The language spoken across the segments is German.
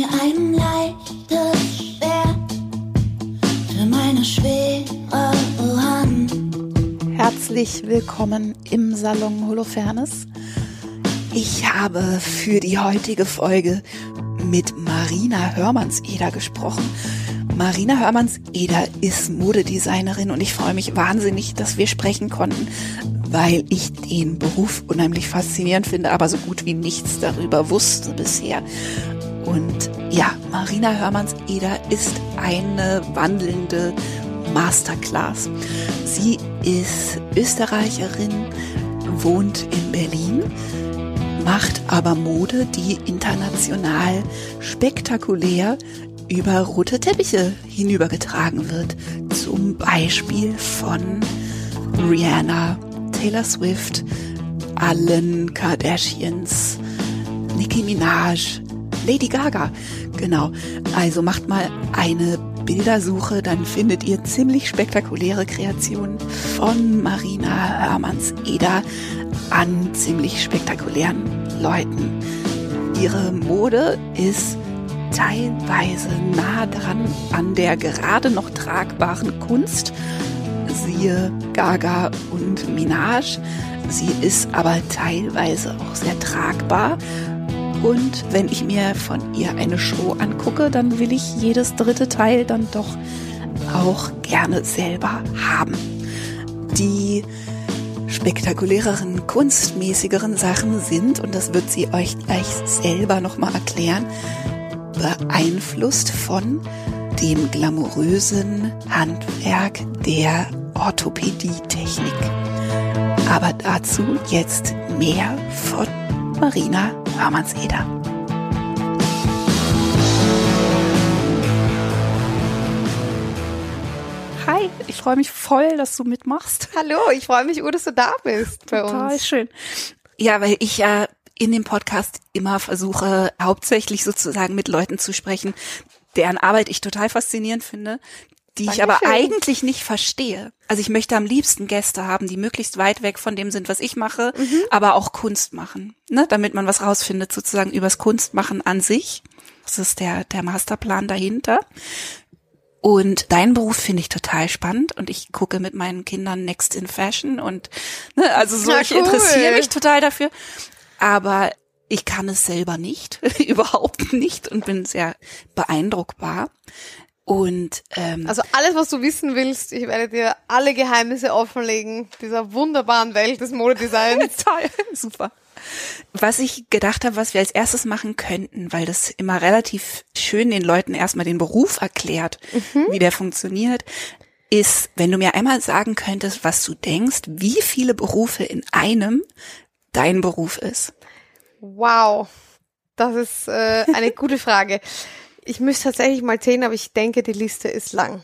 mir ein leichtes Schwert für meine schwere Hand. Herzlich willkommen im Salon Holofernes. Ich habe für die heutige Folge mit Marina Hörmanns-Eder gesprochen. Marina Hörmanns-Eder ist Modedesignerin und ich freue mich wahnsinnig, dass wir sprechen konnten, weil ich den Beruf unheimlich faszinierend finde, aber so gut wie nichts darüber wusste bisher. Und ja, Marina Hörmanns-Eder ist eine wandelnde Masterclass. Sie ist Österreicherin, wohnt in Berlin, macht aber Mode, die international spektakulär über rote Teppiche hinübergetragen wird. Zum Beispiel von Rihanna, Taylor Swift, allen Kardashians, Nicki Minaj, Lady Gaga. Genau. Also macht mal eine Bildersuche, dann findet ihr ziemlich spektakuläre Kreationen von Marina Hörmanns-Eder an ziemlich spektakulären Leuten. Ihre Mode ist teilweise nah dran an der gerade noch tragbaren Kunst. Siehe Gaga und Minaj. Sie ist aber teilweise auch sehr tragbar. Und wenn ich mir von ihr eine Show angucke, dann will ich jedes dritte Teil dann doch auch gerne selber haben. Die spektakuläreren, kunstmäßigeren Sachen sind, und das wird sie euch gleich selber nochmal erklären, beeinflusst von dem glamourösen Handwerk der Orthopädietechnik. Aber dazu jetzt mehr von Marina Hörmanns-Eder. Hi, ich freue mich voll, dass du mitmachst. Hallo, ich freue mich, dass du da bist bei Total uns. schön. Ja, weil ich ja in dem Podcast immer versuche, hauptsächlich sozusagen mit Leuten zu sprechen, deren Arbeit ich total faszinierend finde, die ich aber eigentlich nicht verstehe. Also ich möchte am liebsten Gäste haben, die möglichst weit weg von dem sind, was ich mache, Mhm. aber auch Kunst machen, ne? damit man was rausfindet sozusagen übers Kunstmachen an sich. Das ist der, der Masterplan dahinter. Und deinen Beruf finde ich total spannend und ich gucke mit meinen Kindern Next in Fashion und ne, also so, Na, ich cool. interessiere mich total dafür. Aber ich kann es selber nicht, überhaupt nicht und bin sehr beeindruckbar. Und ähm, Also alles, was du wissen willst, ich werde dir alle Geheimnisse offenlegen dieser wunderbaren Welt des Modedesigns. Toll, super. Was ich gedacht habe, was wir als erstes machen könnten, weil das immer relativ schön den Leuten erstmal den Beruf erklärt, wie der funktioniert, ist, wenn du mir einmal sagen könntest, was du denkst, wie viele Berufe in einem dein Beruf ist. Wow, das ist äh, eine gute Frage. Ich müsste tatsächlich mal zählen, aber ich denke, die Liste ist lang.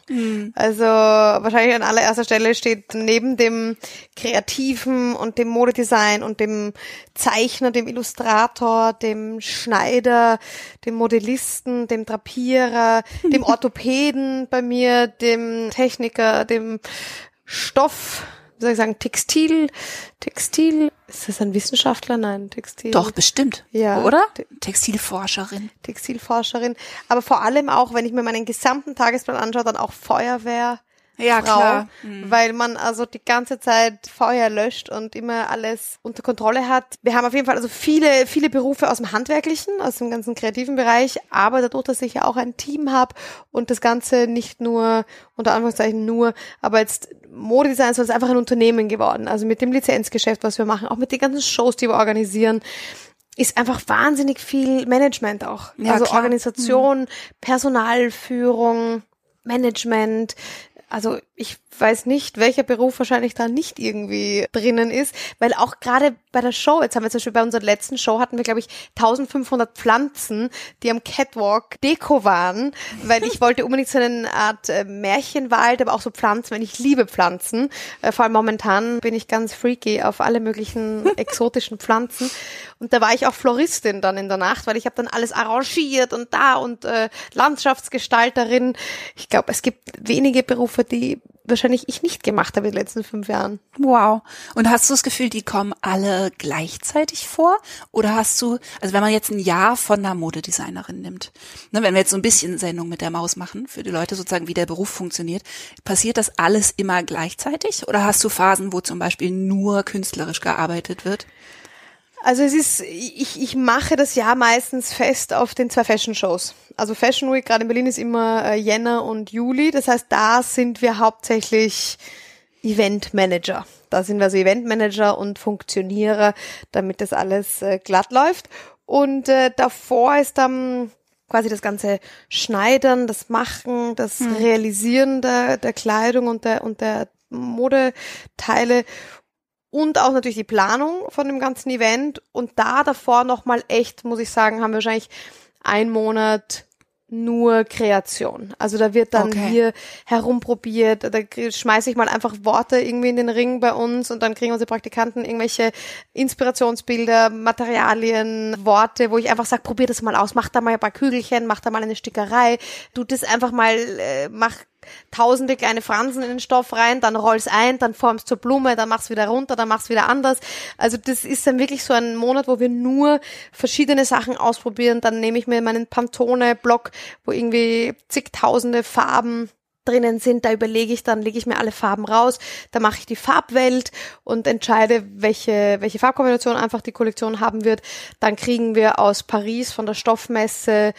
Also wahrscheinlich an allererster Stelle steht neben dem Kreativen und dem Modedesign und dem Zeichner, dem Illustrator, dem Schneider, dem Modellisten, dem Drapierer, dem Orthopäden bei mir, dem Techniker, dem Stoff, wie soll ich sagen, Textil, Textil, ist das ein Wissenschaftler? Nein, Textil. Doch, bestimmt. Ja. Oder? Textilforscherin. Textilforscherin, aber vor allem auch, wenn ich mir meinen gesamten Tagesplan anschaue, dann auch Feuerwehr. Ja, Frau, klar. weil man also die ganze Zeit Feuer löscht und immer alles unter Kontrolle hat. Wir haben auf jeden Fall also viele, viele Berufe aus dem Handwerklichen, aus dem ganzen kreativen Bereich, aber dadurch, dass ich ja auch ein Team habe und das Ganze nicht nur, unter Anführungszeichen nur, aber jetzt Modedesign ist einfach ein Unternehmen geworden. Also mit dem Lizenzgeschäft, was wir machen, auch mit den ganzen Shows, die wir organisieren, ist einfach wahnsinnig viel Management auch. Ja, also klar. Organisation, Personalführung, Management. Also ich weiß nicht, welcher Beruf wahrscheinlich da nicht irgendwie drinnen ist, weil auch gerade bei der Show, jetzt haben wir zum Beispiel bei unserer letzten Show hatten wir, glaube ich, 1500 Pflanzen, die am Catwalk Deko waren, weil ich wollte unbedingt so eine Art äh, Märchenwald, aber auch so Pflanzen, weil ich liebe Pflanzen. Äh, vor allem momentan bin ich ganz freaky auf alle möglichen exotischen Pflanzen. Und da war ich auch Floristin dann in der Nacht, weil ich habe dann alles arrangiert und da und äh, Landschaftsgestalterin. Ich glaube, es gibt wenige Berufe, die wahrscheinlich ich nicht gemacht habe in den letzten fünf Jahren. Wow. Und hast du das Gefühl, die kommen alle gleichzeitig vor? Oder hast du, also wenn man jetzt ein Jahr von einer Modedesignerin nimmt, ne, wenn wir jetzt so ein bisschen Sendung mit der Maus machen, für die Leute sozusagen, wie der Beruf funktioniert, passiert das alles immer gleichzeitig? Oder hast du Phasen, wo zum Beispiel nur künstlerisch gearbeitet wird? Also es ist, ich, ich mache das Jahr meistens fest auf den zwei Fashion Shows. Also Fashion Week gerade in Berlin ist immer äh, Jänner und Juli. Das heißt, da sind wir hauptsächlich Event Manager. Da sind wir also Event Manager und Funktionierer, damit das alles äh, glatt läuft. Und äh, davor ist dann quasi das ganze Schneidern, das Machen, das hm. Realisieren der, der Kleidung und der, und der Modeteile und auch natürlich die Planung von dem ganzen Event. Und da davor nochmal echt, muss ich sagen, haben wir wahrscheinlich einen Monat nur Kreation. Also da wird dann okay. hier herumprobiert, da schmeiße ich mal einfach Worte irgendwie in den Ring bei uns und dann kriegen unsere Praktikanten irgendwelche Inspirationsbilder, Materialien, Worte, wo ich einfach sage, probier das mal aus, mach da mal ein paar Kügelchen, mach da mal eine Stickerei, du das einfach mal, äh, mach tausende kleine Fransen in den Stoff rein, dann rollst ein, dann formst zur Blume, dann machst wieder runter, dann machst wieder anders. Also das ist dann wirklich so ein Monat, wo wir nur verschiedene Sachen ausprobieren. Dann nehme ich mir meinen Pantone-Block, wo irgendwie zigtausende Farben drinnen sind, da überlege ich dann, lege ich mir alle Farben raus, da mache ich die Farbwelt und entscheide, welche, welche Farbkombination einfach die Kollektion haben wird. Dann kriegen wir aus Paris von der Stoffmesse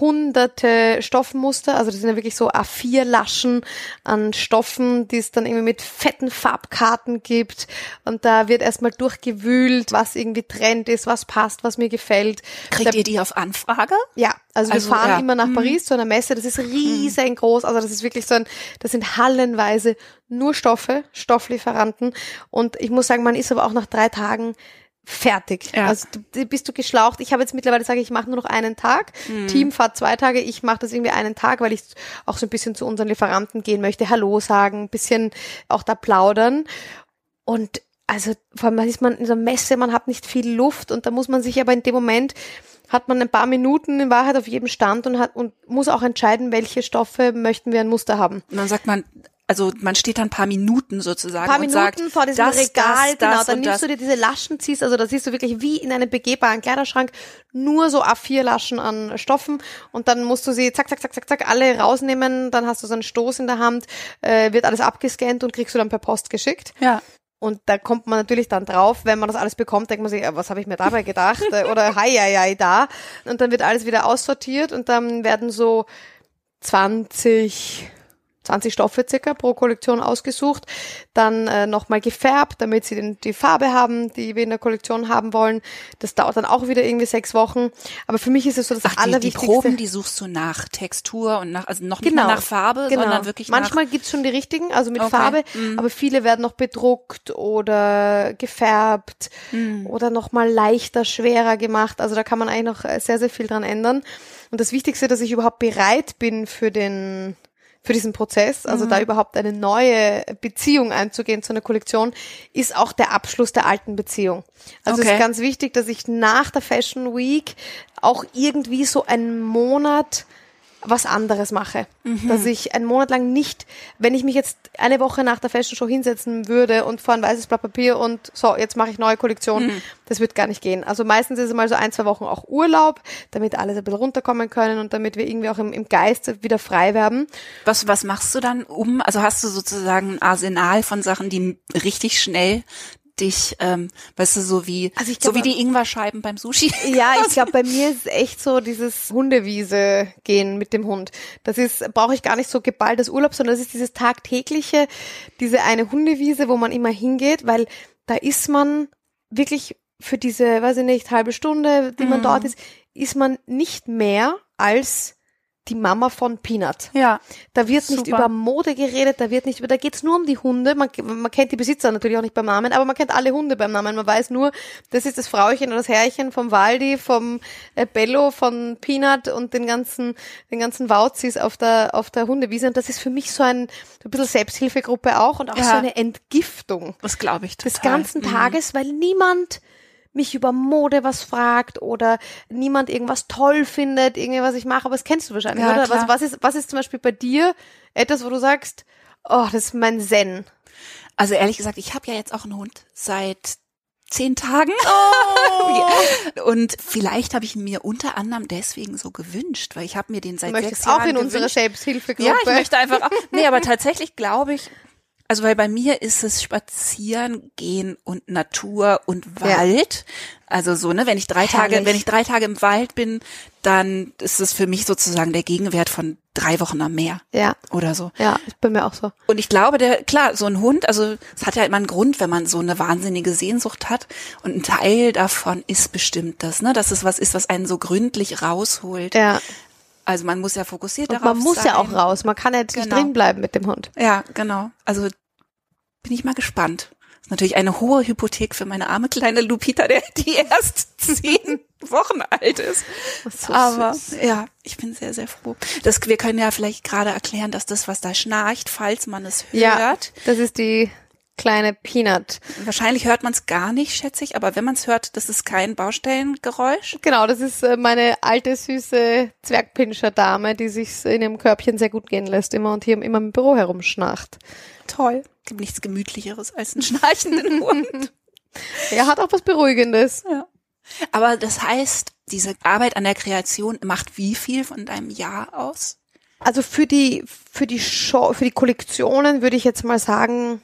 hunderte Stoffmuster, also das sind ja wirklich so A4-Laschen an Stoffen, die es dann irgendwie mit fetten Farbkarten gibt und da wird erstmal durchgewühlt, was irgendwie Trend ist, was passt, was mir gefällt. Kriegt da, ihr die auf Anfrage? Ja, also, also wir fahren ja. immer nach mhm. Paris zu einer Messe, das ist riesengroß, also das ist wirklich so ein, das sind hallenweise nur Stoffe, Stofflieferanten und ich muss sagen, man ist aber auch nach drei Tagen fertig. Ja. Also du, bist du geschlaucht. Ich habe jetzt mittlerweile sage ich mache nur noch einen Tag. Mhm. Team fahrt zwei Tage. Ich mache das irgendwie einen Tag, weil ich auch so ein bisschen zu unseren Lieferanten gehen möchte, Hallo sagen, ein bisschen auch da plaudern. Und also vor allem ist man in der Messe, man hat nicht viel Luft und da muss man sich aber in dem Moment hat man ein paar Minuten in Wahrheit auf jedem Stand und hat und muss auch entscheiden, welche Stoffe möchten wir ein Muster haben. Und dann sagt man, also man steht dann ein paar Minuten sozusagen. Ein paar Minuten sagt, vor diesem das, Regal, das, genau, das dann nimmst du dir diese Laschen, ziehst, also da siehst du wirklich wie in einem begehbaren Kleiderschrank nur so A4-Laschen an Stoffen und dann musst du sie zack, zack, zack, zack, zack, alle rausnehmen, dann hast du so einen Stoß in der Hand, äh, wird alles abgescannt und kriegst du dann per Post geschickt. Ja. Und da kommt man natürlich dann drauf, wenn man das alles bekommt, denkt man sich, was habe ich mir dabei gedacht? Oder hi, hi, hi, da. Und dann wird alles wieder aussortiert und dann werden so 20 20 Stoffe circa pro Kollektion ausgesucht, dann äh, nochmal gefärbt, damit sie den, die Farbe haben, die wir in der Kollektion haben wollen. Das dauert dann auch wieder irgendwie sechs Wochen. Aber für mich ist es so das Ach, Allerwichtigste. Die, die Proben, die suchst du nach Textur und nach, also noch nicht genau, mal nach Farbe, genau. sondern wirklich Manchmal nach gibt's schon die richtigen, also mit okay. Farbe, mm. aber viele werden noch bedruckt oder gefärbt mm. oder nochmal leichter, schwerer gemacht. Also da kann man eigentlich noch äh, sehr, sehr viel dran ändern. Und das Wichtigste, dass ich überhaupt bereit bin für den für diesen Prozess, also mhm. da überhaupt eine neue Beziehung einzugehen zu einer Kollektion, ist auch der Abschluss der alten Beziehung. Also okay. es ist ganz wichtig, dass ich nach der Fashion Week auch irgendwie so einen Monat was anderes mache. Mhm. Dass ich einen Monat lang nicht, wenn ich mich jetzt eine Woche nach der Fashion Show hinsetzen würde und vor ein weißes Blatt Papier und so, jetzt mache ich neue Kollektion, mhm. das wird gar nicht gehen. Also meistens ist es mal so ein, zwei Wochen auch Urlaub, damit alle ein bisschen runterkommen können und damit wir irgendwie auch im, im Geist wieder frei werden. Was, was machst du dann um? Also hast du sozusagen ein Arsenal von Sachen, die richtig schnell dich, ähm, weißt du, so wie also glaub, so wie die Ingwerscheiben beim Sushi. Ja, ich glaube, bei mir ist echt so dieses Hundewiese gehen mit dem Hund. Das ist brauche ich gar nicht so geballtes Urlaub, sondern das ist dieses tagtägliche, diese eine Hundewiese, wo man immer hingeht, weil da ist man wirklich für diese, weiß ich nicht, halbe Stunde, die man mhm. dort ist, ist man nicht mehr als die Mama von Peanut. Ja. Da wird nicht über Mode geredet, da wird nicht über, da geht's nur um die Hunde. Man, man kennt die Besitzer natürlich auch nicht beim Namen, aber man kennt alle Hunde beim Namen. Man weiß nur, das ist das Frauchen oder das Herrchen vom Waldi, vom äh, Bello, von Peanut und den ganzen, den ganzen Wauzis auf der, auf der Hundewiese. Und das ist für mich so ein, ein bisschen Selbsthilfegruppe auch und auch ja. so eine Entgiftung. Das glaube ich total. Des ganzen mhm. Tages, weil niemand mich über Mode was fragt oder niemand irgendwas toll findet, irgendwie was ich mache, aber das kennst du wahrscheinlich, ja, oder? Was, was ist, was ist zum Beispiel bei dir etwas, wo du sagst, Oh, das ist mein Zen. Also ehrlich gesagt, ich habe ja jetzt auch einen Hund seit zehn Tagen. Oh. Und vielleicht habe ich ihn mir unter anderem deswegen so gewünscht, weil ich habe mir den seit möchtest sechs auch Jahren in unsere gewünscht. Shapes-Hilfegruppe. Ja, ich möchte einfach auch. Nee, aber tatsächlich glaube ich, also weil bei mir ist es Spazieren gehen und Natur und Ja. Wald. Also so, ne, wenn ich drei Tage, Herrlich. wenn ich drei Tage im Wald bin, dann ist es für mich sozusagen der Gegenwert von drei Wochen am Meer Ja, oder so. ja, ist bei mir auch so. Und ich glaube, der, klar, so ein Hund, also es hat ja immer einen Grund, wenn man so eine wahnsinnige Sehnsucht hat. Und ein Teil davon ist bestimmt das, ne, dass es was ist, was einen so gründlich rausholt. Ja. Also man muss ja fokussiert Und darauf man muss sein. ja auch raus. Man kann ja jetzt nicht Genau. drin bleiben mit dem Hund. Ja, genau. Also bin ich mal gespannt. ist natürlich eine hohe Hypothek für meine arme kleine Lupita, der die erst zehn Wochen alt ist. So Aber süß. ja, ich bin sehr, sehr froh. Das, wir können ja vielleicht gerade erklären, dass das, was da schnarcht, falls man es hört, Ja, das ist die kleine Peanut. wahrscheinlich hört man es gar nicht, schätze ich, aber wenn man es hört, das ist kein Baustellengeräusch. Genau, das ist äh, meine alte, süße Zwergpinscher-Dame, die sich in ihrem Körbchen sehr gut gehen lässt immer und hier immer im Büro herumschnarcht. Toll. Gibt nichts gemütlicheres als einen schnarchenden Hund. Er hat auch was Beruhigendes. Ja. Aber das heißt, diese Arbeit an der Kreation macht wie viel von deinem Jahr aus? Also für die, für die Show, für die Kollektionen würde ich jetzt mal sagen,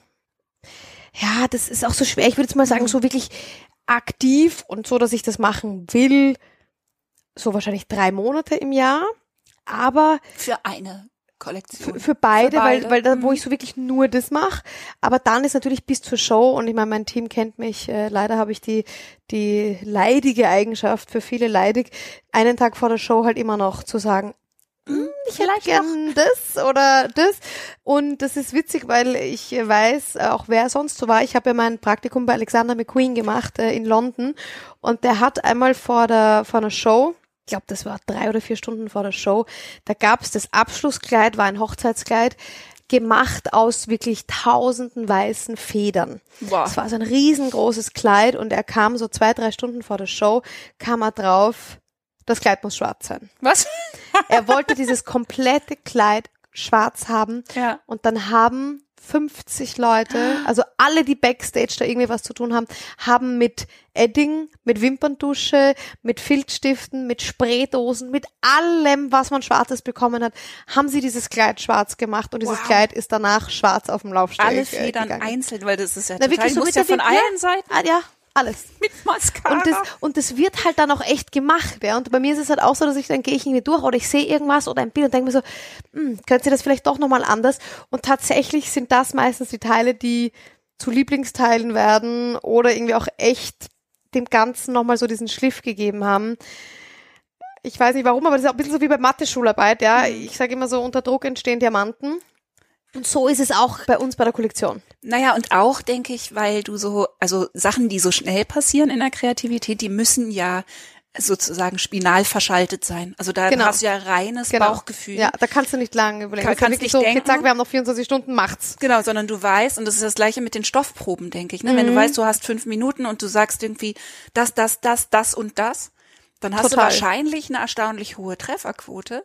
ja, das ist auch so schwer. Ich würde jetzt mal sagen, so wirklich aktiv und so, dass ich das machen will, so wahrscheinlich drei Monate im Jahr. Aber Für eine Kollektion. für, für beide, Für beide, weil, weil da, wo mhm. ich so wirklich nur das mache. Aber dann ist natürlich bis zur Show und ich meine, mein Team kennt mich. Äh, leider habe ich die die leidige Eigenschaft für viele leidig, einen Tag vor der Show halt immer noch zu sagen. "Hm, Ich hätte gern das oder das. Und das ist witzig, weil ich weiß, auch wer sonst so war. Ich habe ja mein Praktikum bei Alexander McQueen gemacht äh, in London. Und der hat einmal vor der vor einer Show, ich glaube, das war drei oder vier Stunden vor der Show, da gab's das Abschlusskleid, war ein Hochzeitskleid, gemacht aus wirklich tausenden weißen Federn. Wow. Es war so ein riesengroßes Kleid und er kam so zwei, drei Stunden vor der Show, kam er drauf, das Kleid muss schwarz sein. Was? Er wollte dieses komplette Kleid schwarz haben Ja. und dann haben 50 Leute, also alle, die Backstage da irgendwie was zu tun haben, haben mit Edding, mit Wimperntusche, mit Filzstiften, mit Spraydosen, mit allem, was man Schwarzes bekommen hat, haben sie dieses Kleid schwarz gemacht und dieses Wow. Kleid ist danach schwarz auf dem Laufsteg Alle Federn gegangen. einzeln, weil das ist ja Na, total, wirklich so mit ja von allen Seiten Ah, ja, alles. mit Mascara. Und das, und das wird halt dann auch echt gemacht, ja. Und bei mir ist es halt auch so, dass ich dann gehe ich irgendwie durch oder ich sehe irgendwas oder ein Bild und denke mir so, hm, könnt ihr das vielleicht doch nochmal anders? Und tatsächlich sind das meistens die Teile, die zu Lieblingsteilen werden oder irgendwie auch echt dem Ganzen nochmal so diesen Schliff gegeben haben. Ich weiß nicht warum, aber das ist auch ein bisschen so wie bei Mathe-Schularbeit, ja. Ich sage immer so, unter Druck entstehen Diamanten. Und so ist es auch bei uns bei der Kollektion. Naja, und auch denke ich, weil du so, also Sachen, die so schnell passieren in der Kreativität, die müssen ja sozusagen spinal verschaltet sein. Also da Genau. hast du ja reines Bauchgefühl. Ja, da kannst du nicht lange überlegen. Kann- kannst nicht so, denken. zack, wir haben noch 24 Stunden, macht's. Genau, sondern du weißt, und das ist das gleiche mit den Stoffproben, denke ich. Ne? Wenn Mhm. du weißt, du hast fünf Minuten und du sagst irgendwie das, das, das, das und das, dann hast Total. du wahrscheinlich eine erstaunlich hohe Trefferquote.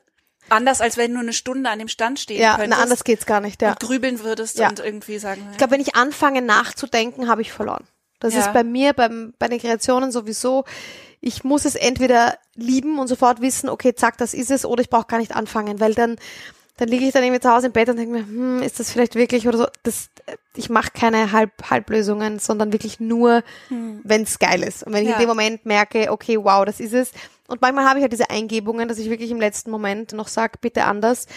Anders als wenn du eine Stunde an dem Stand stehen Ja, könntest na, anders geht's gar nicht, ja. und grübeln würdest Ja. und irgendwie sagen, Ich glaube, wenn ich anfange nachzudenken, habe ich verloren. Das Ja. ist bei mir, beim, bei den Kreationen sowieso. Ich muss es entweder lieben und sofort wissen, okay, zack, das ist es, oder ich brauche gar nicht anfangen, weil dann, dann liege ich dann irgendwie zu Hause im Bett und denke mir, hm, ist das vielleicht wirklich oder so. Das, ich mache keine Halb, Halblösungen, sondern wirklich nur, wenn's geil ist. Und wenn ich Ja. in dem Moment merke, okay, wow, das ist es. Und manchmal habe ich halt diese Eingebungen, dass ich wirklich im letzten Moment noch sage, bitte anders.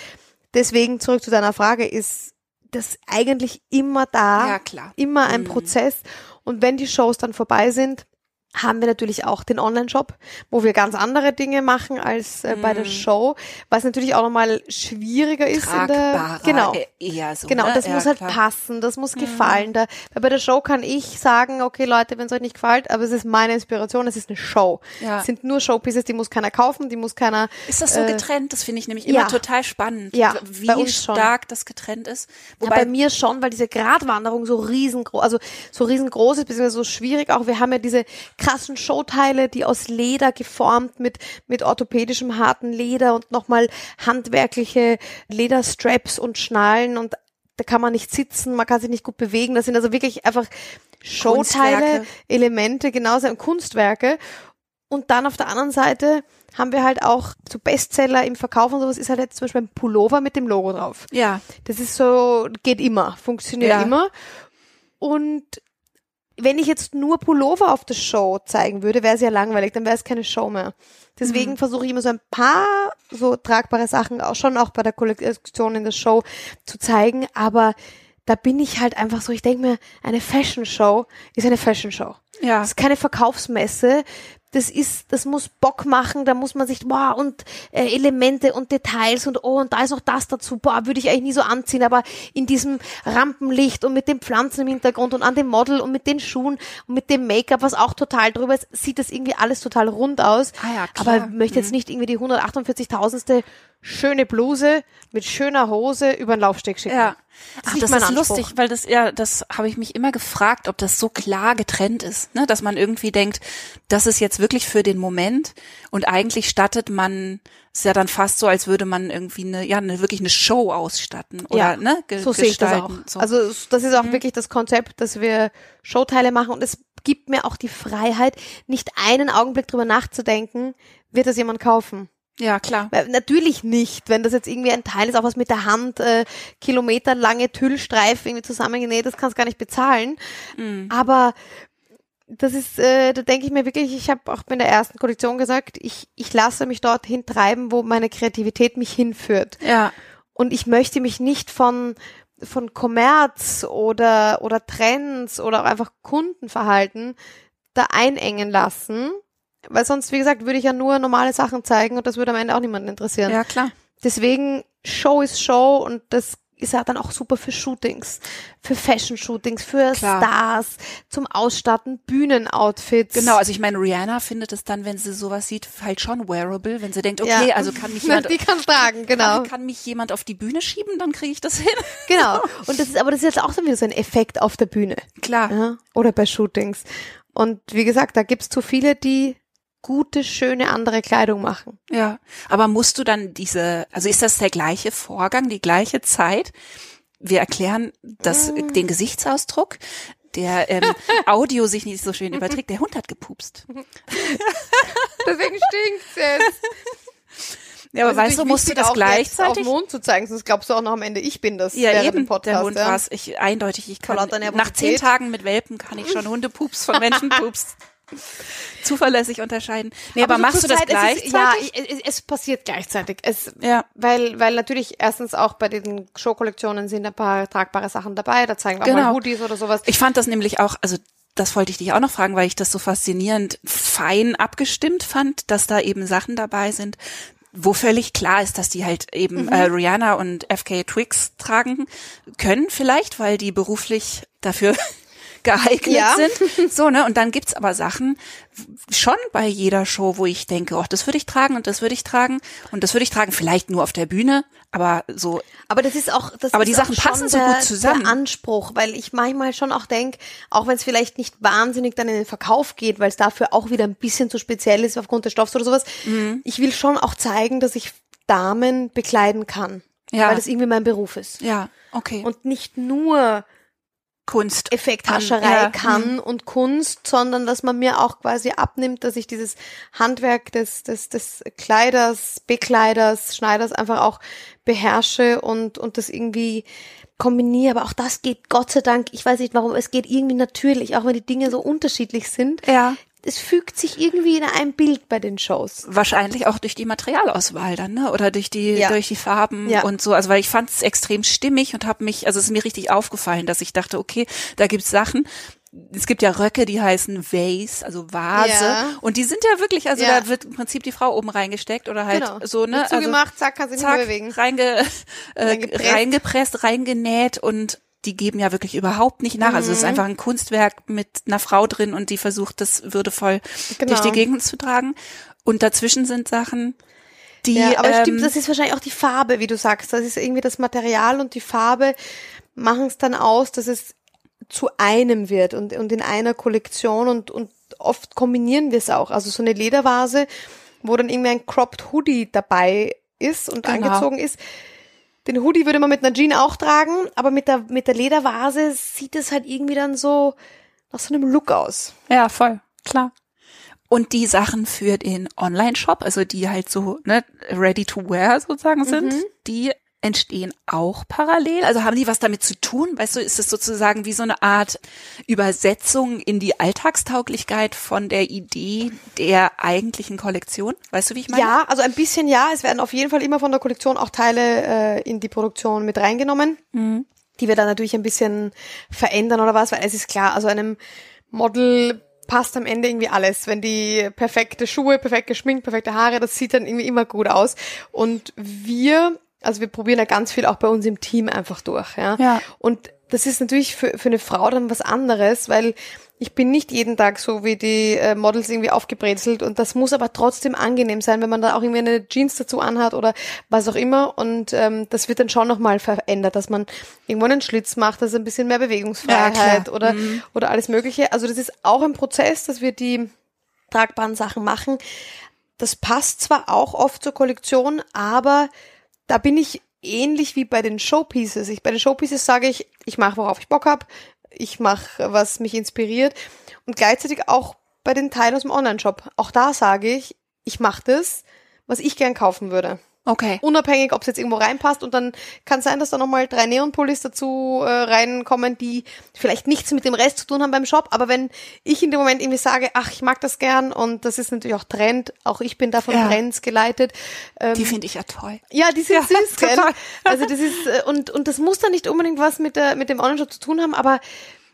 Deswegen zurück zu deiner Frage, ist das eigentlich immer da, Ja, klar. immer ein Prozess. Und wenn die Shows dann vorbei sind, haben wir natürlich auch den Online-Shop, wo wir ganz andere Dinge machen als äh, bei der Show, was natürlich auch nochmal schwieriger ist in der genau. äh, eher so. Genau, ne? das ja, muss halt klar. Mhm. passen, das muss gefallen. Da, weil bei der Show kann ich sagen, okay Leute, wenn es euch nicht gefällt, aber es ist meine Inspiration, es ist eine Show. Ja. Es sind nur Showpieces, die muss keiner kaufen, die muss keiner. Ist das so äh, getrennt? Das finde ich nämlich immer ja. total spannend, Ja, wie schon. stark das getrennt ist. Ja, Wobei bei mir schon, weil diese Gratwanderung so riesengroß, also so riesengroß ist, beziehungsweise so schwierig auch. Wir haben ja diese krassen Showteile, die aus Leder geformt mit, mit orthopädischem harten Leder und nochmal handwerkliche Lederstraps und Schnallen und da kann man nicht sitzen, man kann sich nicht gut bewegen. Das sind also wirklich einfach Showteile, Kunstwerke. Elemente, genauso Kunstwerke. Und dann auf der anderen Seite haben wir halt auch so Bestseller im Verkauf und sowas ist halt jetzt zum Beispiel ein Pullover mit dem Logo drauf. Ja. Das ist so, geht immer, funktioniert Ja. immer. Und wenn ich jetzt nur Pullover auf der Show zeigen würde, wäre es ja langweilig, dann wäre es keine Show mehr. Deswegen versuche ich immer so ein paar so tragbare Sachen auch schon auch bei der Kollektion in der Show zu zeigen, aber da bin ich halt einfach so, ich denke mir, eine Fashion Show ist eine Fashion Show. Ja. Das ist keine Verkaufsmesse. Das ist, das muss Bock machen, da muss man sich, boah, und äh, Elemente und Details und oh, und da ist noch das dazu, boah, würde ich eigentlich nie so anziehen, aber in diesem Rampenlicht und mit den Pflanzen im Hintergrund und an dem Model und mit den Schuhen und mit dem Make-up, was auch total drüber ist, sieht das irgendwie alles total rund aus. Ah ja, klar. aber ich möchte jetzt nicht irgendwie die 148.000ste schöne Bluse mit schöner Hose über den Laufsteg schicken. Ja. Das Ach, das ist Anspruch. lustig, weil das ja, das habe ich mich immer gefragt, ob das so klar getrennt ist, ne? dass man irgendwie denkt, das ist jetzt wirklich für den Moment und eigentlich stattet man ist ja dann fast so, als würde man irgendwie eine, ja, eine wirklich eine Show ausstatten oder ja, ne, ge so sehe ich das auch. So. Also das ist auch wirklich das Konzept, dass wir Showteile machen und es gibt mir auch die Freiheit, nicht einen Augenblick drüber nachzudenken, wird das jemand kaufen. Ja, klar. Natürlich nicht, wenn das jetzt irgendwie ein Teil ist, auch was mit der Hand, äh, kilometerlange Tüllstreifen irgendwie zusammengenäht, das kannst du gar nicht bezahlen. Mhm. Aber das ist, äh, da denke ich mir wirklich, ich habe auch in der ersten Kollektion gesagt, ich, ich lasse mich dorthin treiben, wo meine Kreativität mich hinführt. Ja, Und ich möchte mich nicht von, von Kommerz oder, oder Trends oder auch einfach Kundenverhalten da einengen lassen. Weil sonst, wie gesagt, würde ich ja nur normale Sachen zeigen und das würde am Ende auch niemanden interessieren. ja, klar. Deswegen, Show ist Show und das ist ja dann auch super für Shootings, für Fashion-Shootings, für Klar. Stars, zum Ausstatten, Bühnenoutfits. Genau, also ich meine, Rihanna findet es dann, wenn sie sowas sieht, halt schon wearable, wenn sie denkt, okay, Ja. also kann mich jemand, Die kann tragen, genau. kann, kann mich jemand auf die Bühne schieben, dann kriege ich das hin. Genau. Und das ist, aber das ist jetzt auch wieder so ein Effekt auf der Bühne. Klar. Ja, oder bei Shootings. Und wie gesagt, da gibt's zu viele, die gute, schöne andere Kleidung machen. Ja, aber musst du dann diese, also ist das der gleiche Vorgang, die gleiche Zeit? Wir erklären das, Mm. den Gesichtsausdruck, der ähm, Audio sich nicht so schön überträgt. Der Hund hat gepupst. Deswegen stinkt's jetzt. Ja, aber weißt du, musst du das Auf gleichzeitig? den Mond zu zeigen, sonst glaubst du auch noch am Ende, ich bin das Ja, eben, Podcast. der Hund ja. war's. Ich, eindeutig, ich kann, nach zehn Tagen mit Welpen kann ich schon Hundepups von Menschenpups zuverlässig unterscheiden. Nee, aber, so machst du das Zeit, es gleichzeitig? Ist, ja, es, es, es passiert gleichzeitig. Es, Ja. Weil, weil natürlich erstens auch bei den Showkollektionen sind ein paar tragbare Sachen dabei. Da zeigen wir auch mal Genau. Hoodies oder sowas. Ich fand das nämlich auch, also das wollte ich dich auch noch fragen, weil ich das so faszinierend fein abgestimmt fand, dass da eben Sachen dabei sind, wo völlig klar ist, dass die halt eben Mhm. äh, Rihanna und FK Twigs tragen können vielleicht, weil die beruflich dafür geeignet Ja. sind. So, ne? Und dann gibt's aber Sachen schon bei jeder Show, wo ich denke, oh, das würde ich tragen und das würde ich tragen und das würde ich tragen, vielleicht nur auf der Bühne, aber so Aber das ist auch, das Aber ist die Sachen passen so der, gut zusammen. Der Anspruch, weil ich manchmal schon auch denk, auch wenn es vielleicht nicht wahnsinnig dann in den Verkauf geht, weil es dafür auch wieder ein bisschen zu speziell ist aufgrund des Stoffs oder sowas, Mhm. ich will schon auch zeigen, dass ich Damen bekleiden kann. Ja. Weil das irgendwie mein Beruf ist. ja, okay. Und nicht nur Kunst. Effekthascherei ja, kann und Kunst, sondern dass man mir auch quasi abnimmt, dass ich dieses Handwerk des, des, des Kleiders, Bekleiders, Schneiders einfach auch beherrsche und, und das irgendwie kombiniere. Aber auch das geht Gott sei Dank, ich weiß nicht warum, es geht irgendwie natürlich, auch wenn die Dinge so unterschiedlich sind. Ja. Es fügt sich irgendwie in ein Bild bei den Shows. Wahrscheinlich auch durch die Materialauswahl dann, ne? Oder durch die Ja. durch die Farben Ja. und so. Also weil ich fand es extrem stimmig und habe mich, also es ist mir richtig aufgefallen, dass ich dachte, okay, da gibt's Sachen. Es gibt ja Röcke, die heißen Vase, also Vase. Ja. Und die sind ja wirklich, also da wird im Prinzip die Frau oben reingesteckt oder halt Genau. so, ne? Wird zugemacht, zack, kann sie nicht zack, bewegen. Reinge, äh, reingepresst, reingenäht und die geben ja wirklich überhaupt nicht nach. Also es ist Mhm. einfach ein Kunstwerk mit einer Frau drin und die versucht, das würdevoll Genau. durch die Gegend zu tragen. Und dazwischen sind Sachen, die. Ja, aber ähm, stimmt, das ist wahrscheinlich auch die Farbe, wie du sagst. Das ist irgendwie das Material und die Farbe machen es dann aus, dass es zu einem wird und, und in einer Kollektion und, und oft kombinieren wir es auch. Also so eine Ledervase, wo dann irgendwie ein Cropped Hoodie dabei ist und Genau. angezogen ist. Den Hoodie würde man mit einer Jean auch tragen, aber mit der, mit der Ledervase sieht es halt irgendwie dann so nach so einem Look aus. Ja, voll, klar. Und die Sachen für den Online-Shop, also die halt so ne, ready to wear sozusagen sind, Mhm. die entstehen auch parallel? Also haben die was damit zu tun? Weißt du, ist es sozusagen wie so eine Art Übersetzung in die Alltagstauglichkeit von der Idee der eigentlichen Kollektion? Weißt du, wie ich meine? Ja, also ein bisschen ja. Es werden auf jeden Fall immer von der Kollektion auch Teile äh, in die Produktion mit reingenommen, die wir dann natürlich ein bisschen verändern oder was, weil es ist klar, also einem Model passt am Ende irgendwie alles. Wenn die perfekte Schuhe, perfekt geschminkt, perfekte Haare, das sieht dann irgendwie immer gut aus. Und wir, also wir probieren ja ganz viel auch bei uns im Team einfach durch, ja. Ja. Und das ist natürlich für, für eine Frau dann was anderes, weil ich bin nicht jeden Tag so wie die äh, Models irgendwie aufgebrezelt und das muss aber trotzdem angenehm sein, wenn man da auch irgendwie eine Jeans dazu anhat oder was auch immer und ähm, das wird dann schon nochmal verändert, dass man irgendwo einen Schlitz macht, dass ein bisschen mehr Ja, Bewegungsfreiheit klar. oder, oder alles mögliche. Also das ist auch ein Prozess, dass wir die tragbaren Sachen machen. Das passt zwar auch oft zur Kollektion, aber da bin ich ähnlich wie bei den Showpieces. Ich, bei den Showpieces sage ich, ich mache, worauf ich Bock hab, ich mache, was mich inspiriert. Und gleichzeitig auch bei den Teilen aus dem Online-Shop. Auch da sage ich, ich mache das, was ich gern kaufen würde. Okay. Unabhängig, ob es jetzt irgendwo reinpasst. Und dann kann sein, dass da nochmal drei Neonpullis dazu äh, reinkommen, die vielleicht nichts mit dem Rest zu tun haben beim Shop. Aber wenn ich in dem Moment irgendwie sage, ach, ich mag das gern und das ist natürlich auch Trend, auch ich bin da von Ja. Trends geleitet. Ähm, Die finde ich ja toll. ja, die sind Ja, süß, gell? Also das ist äh, und und das muss dann nicht unbedingt was mit der mit dem Online-Shop zu tun haben, aber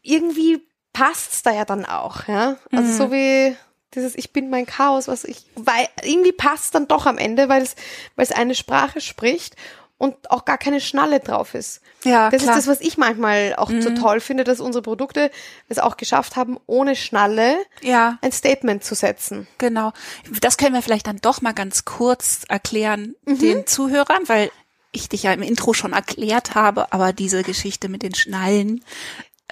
irgendwie passt's da ja dann auch, ja? Also Mhm. so wie dieses ich bin mein Chaos, was ich weil irgendwie passt's dann doch am Ende, weil es weil es eine Sprache spricht und auch gar keine Schnalle drauf ist. Ja, das klar. Mhm. ist das, was ich manchmal auch so toll finde, dass unsere Produkte es auch geschafft haben, ohne Schnalle Ja. ein Statement zu setzen. Genau. Das können wir vielleicht dann doch mal ganz kurz erklären Mhm. den Zuhörern, weil ich dich ja im Intro schon erklärt habe, aber diese Geschichte mit den Schnallen.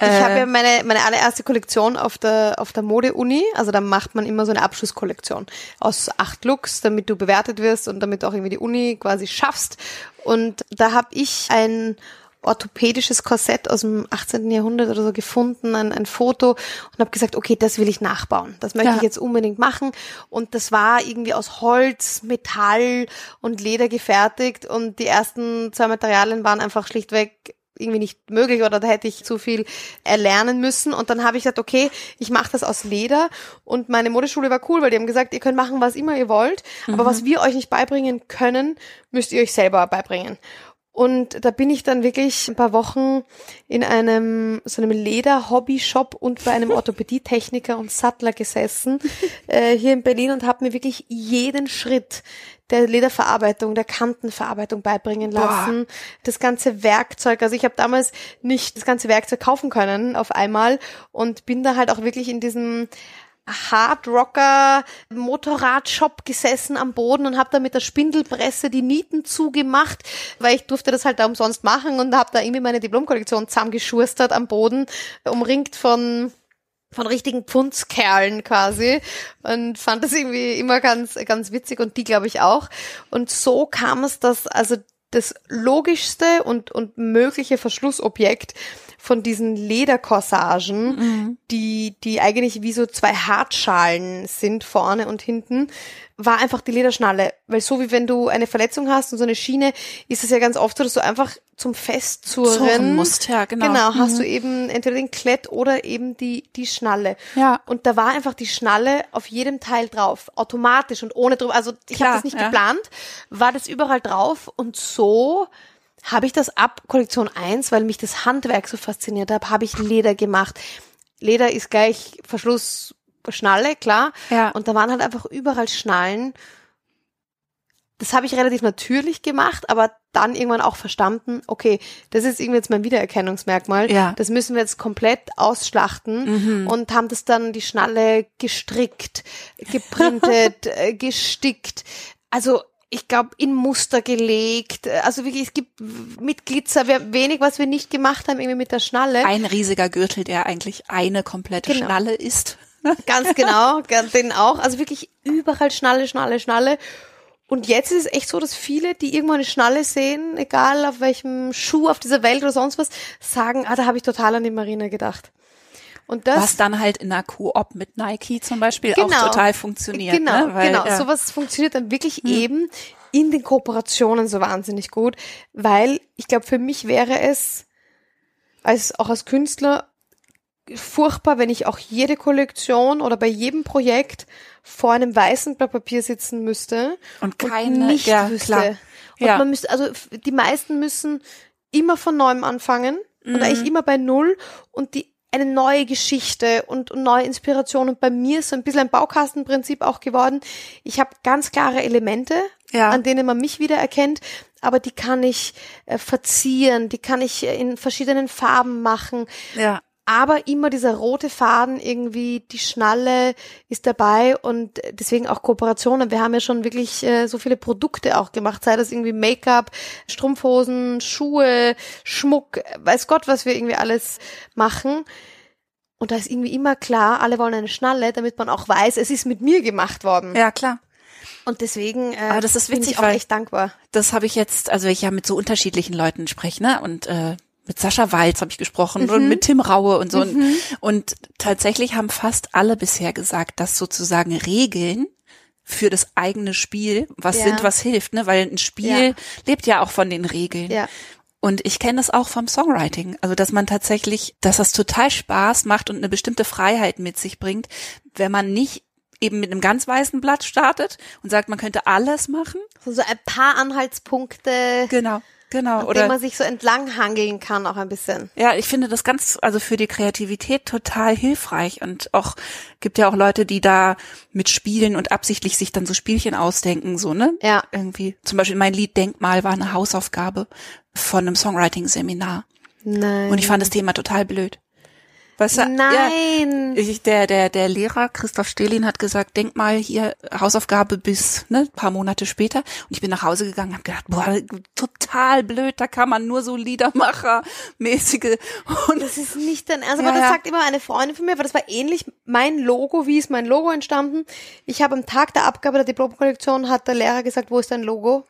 Ich Äh. habe ja meine, meine allererste Kollektion auf der, auf der Mode-Uni. Also da macht man immer so eine Abschlusskollektion aus acht Looks, damit du bewertet wirst und damit du auch irgendwie die Uni quasi schaffst. Und da habe ich ein orthopädisches Korsett aus dem 18. Jahrhundert oder so gefunden, ein, ein Foto und habe gesagt, okay, das will ich nachbauen. Das möchte Ja. ich jetzt unbedingt machen. Und das war irgendwie aus Holz, Metall und Leder gefertigt und die ersten zwei Materialien waren einfach schlichtweg irgendwie nicht möglich oder da hätte ich zu viel erlernen müssen. Und dann habe ich gesagt, okay, ich mache das aus Leder. Und meine Modeschule war cool, weil die haben gesagt, ihr könnt machen, was immer ihr wollt, aber was wir euch nicht beibringen können, müsst ihr euch selber beibringen. Und da bin ich dann wirklich ein paar Wochen in einem so einem Leder-Hobby-Shop und bei einem Orthopädietechniker und Sattler gesessen äh, hier in Berlin und habe mir wirklich jeden Schritt der Lederverarbeitung, der Kantenverarbeitung beibringen lassen, das ganze Werkzeug. Also ich habe damals nicht das ganze Werkzeug kaufen können auf einmal und bin da halt auch wirklich in diesem Hardrocker Motorradshop gesessen am Boden und habe da mit der Spindelpresse die Nieten zugemacht, weil ich durfte das halt da umsonst machen und habe da irgendwie meine Diplomkollektion zusammengeschustert am Boden, umringt von von richtigen Pfundskerlen quasi und fand das irgendwie immer ganz ganz witzig und die glaube ich auch. Und so kam es dass also das logischste und und mögliche Verschlussobjekt von diesen Lederkorsagen, die die eigentlich wie so zwei Hartschalen sind vorne und hinten, war einfach die Lederschnalle, weil so wie wenn du eine Verletzung hast und so eine Schiene, ist es ja ganz oft so, dass du einfach zum Festzurren Zurren musst, ja, genau. Genau, hast Mhm. du eben entweder den Klett oder eben die die Schnalle. Ja. Und da war einfach die Schnalle auf jedem Teil drauf, automatisch und ohne drüber. Also ich habe das nicht ja. geplant, war das überall drauf und so habe ich das ab Kollektion 1, weil mich das Handwerk so fasziniert hat, habe ich Leder gemacht. Leder ist gleich Verschluss Schnalle, klar. Ja. Und da waren halt einfach überall Schnallen. Das habe ich relativ natürlich gemacht, aber dann irgendwann auch verstanden, okay, das ist irgendwie jetzt mein Wiedererkennungsmerkmal. Ja. Das müssen wir jetzt komplett ausschlachten und haben das dann die Schnalle gestrickt, geprintet, äh, gestickt. Also ich glaube, in Muster gelegt. Also wirklich, es gibt mit Glitzer wir- wenig, was wir nicht gemacht haben, irgendwie mit der Schnalle. Ein riesiger Gürtel, der eigentlich eine komplette Genau. Schnalle ist. Ganz genau, ganz- den auch. Also wirklich überall Schnalle, Schnalle, Schnalle. Und jetzt ist es echt so, dass viele, die irgendwo eine Schnalle sehen, egal auf welchem Schuh auf dieser Welt oder sonst was, sagen, ah, da habe ich total an die Marina gedacht. Und das, Was dann halt in der Koop mit Nike zum Beispiel Genau. auch total funktioniert. Genau, ne? Weil, genau. ja. Sowas funktioniert dann wirklich eben in den Kooperationen so wahnsinnig gut, weil ich glaube, für mich wäre es als auch als Künstler furchtbar, wenn ich auch jede Kollektion oder bei jedem Projekt vor einem weißen Blatt Papier sitzen müsste Und keine- nicht ja, wüsste. klar. Und Ja. man müsste, also die meisten müssen immer von neuem anfangen und Mhm. eigentlich immer bei Null und die eine neue Geschichte und, und neue Inspiration. Und bei mir ist so ein bisschen ein Baukastenprinzip auch geworden. Ich habe ganz klare Elemente, Ja. an denen man mich wiedererkennt, aber die kann ich äh, verzieren, die kann ich äh, in verschiedenen Farben machen. ja. Aber immer dieser rote Faden irgendwie, die Schnalle ist dabei und deswegen auch Kooperationen. Wir haben ja schon wirklich äh, so viele Produkte auch gemacht, sei das irgendwie Make-up, Strumpfhosen, Schuhe, Schmuck, weiß Gott, was wir irgendwie alles machen. Und da ist irgendwie immer klar, alle wollen eine Schnalle, damit man auch weiß, es ist mit mir gemacht worden. ja, klar. Und deswegen äh, Aber das ist bin witzig, ich auch echt dankbar. Das habe ich jetzt, also ich ja mit so unterschiedlichen Leuten spreche, ne? Und äh, mit Sascha Walz habe ich gesprochen und mit Tim Raue und so. Und, und tatsächlich haben fast alle bisher gesagt, dass sozusagen Regeln für das eigene Spiel was Ja. sind, was hilft, ne? Weil ein Spiel Ja. lebt ja auch von den Regeln. Ja. Und ich kenne das auch vom Songwriting. Also, dass man tatsächlich, dass das total Spaß macht und eine bestimmte Freiheit mit sich bringt, wenn man nicht eben mit einem ganz weißen Blatt startet und sagt, man könnte alles machen. So ein paar Anhaltspunkte, Genau, genau. Oder denen man sich so entlang hangeln kann auch ein bisschen. Ja, ich finde das ganz, also für die Kreativität total hilfreich und auch, gibt ja auch Leute, die da mit spielen und absichtlich sich dann so Spielchen ausdenken, so, ne? Ja. Irgendwie. Zum Beispiel mein Lied Denkmal war eine Hausaufgabe von einem Songwriting-Seminar. Nein. Und ich fand das Thema total blöd. Du, Nein. Ja, ich, der, der, der Lehrer, Christoph Stehlin, hat gesagt, denk mal hier Hausaufgabe bis ne, paar Monate später. Und ich bin nach Hause gegangen und habe gedacht, boah, total blöd, da kann man nur so Liedermacher-mäßige und Das ist nicht dein Ernst, Ja, aber das sagt immer eine Freundin von mir, weil das war ähnlich mein Logo, wie ist mein Logo entstanden. Ich habe am Tag der Abgabe der Diplomkollektion hat der Lehrer gesagt, wo ist dein Logo?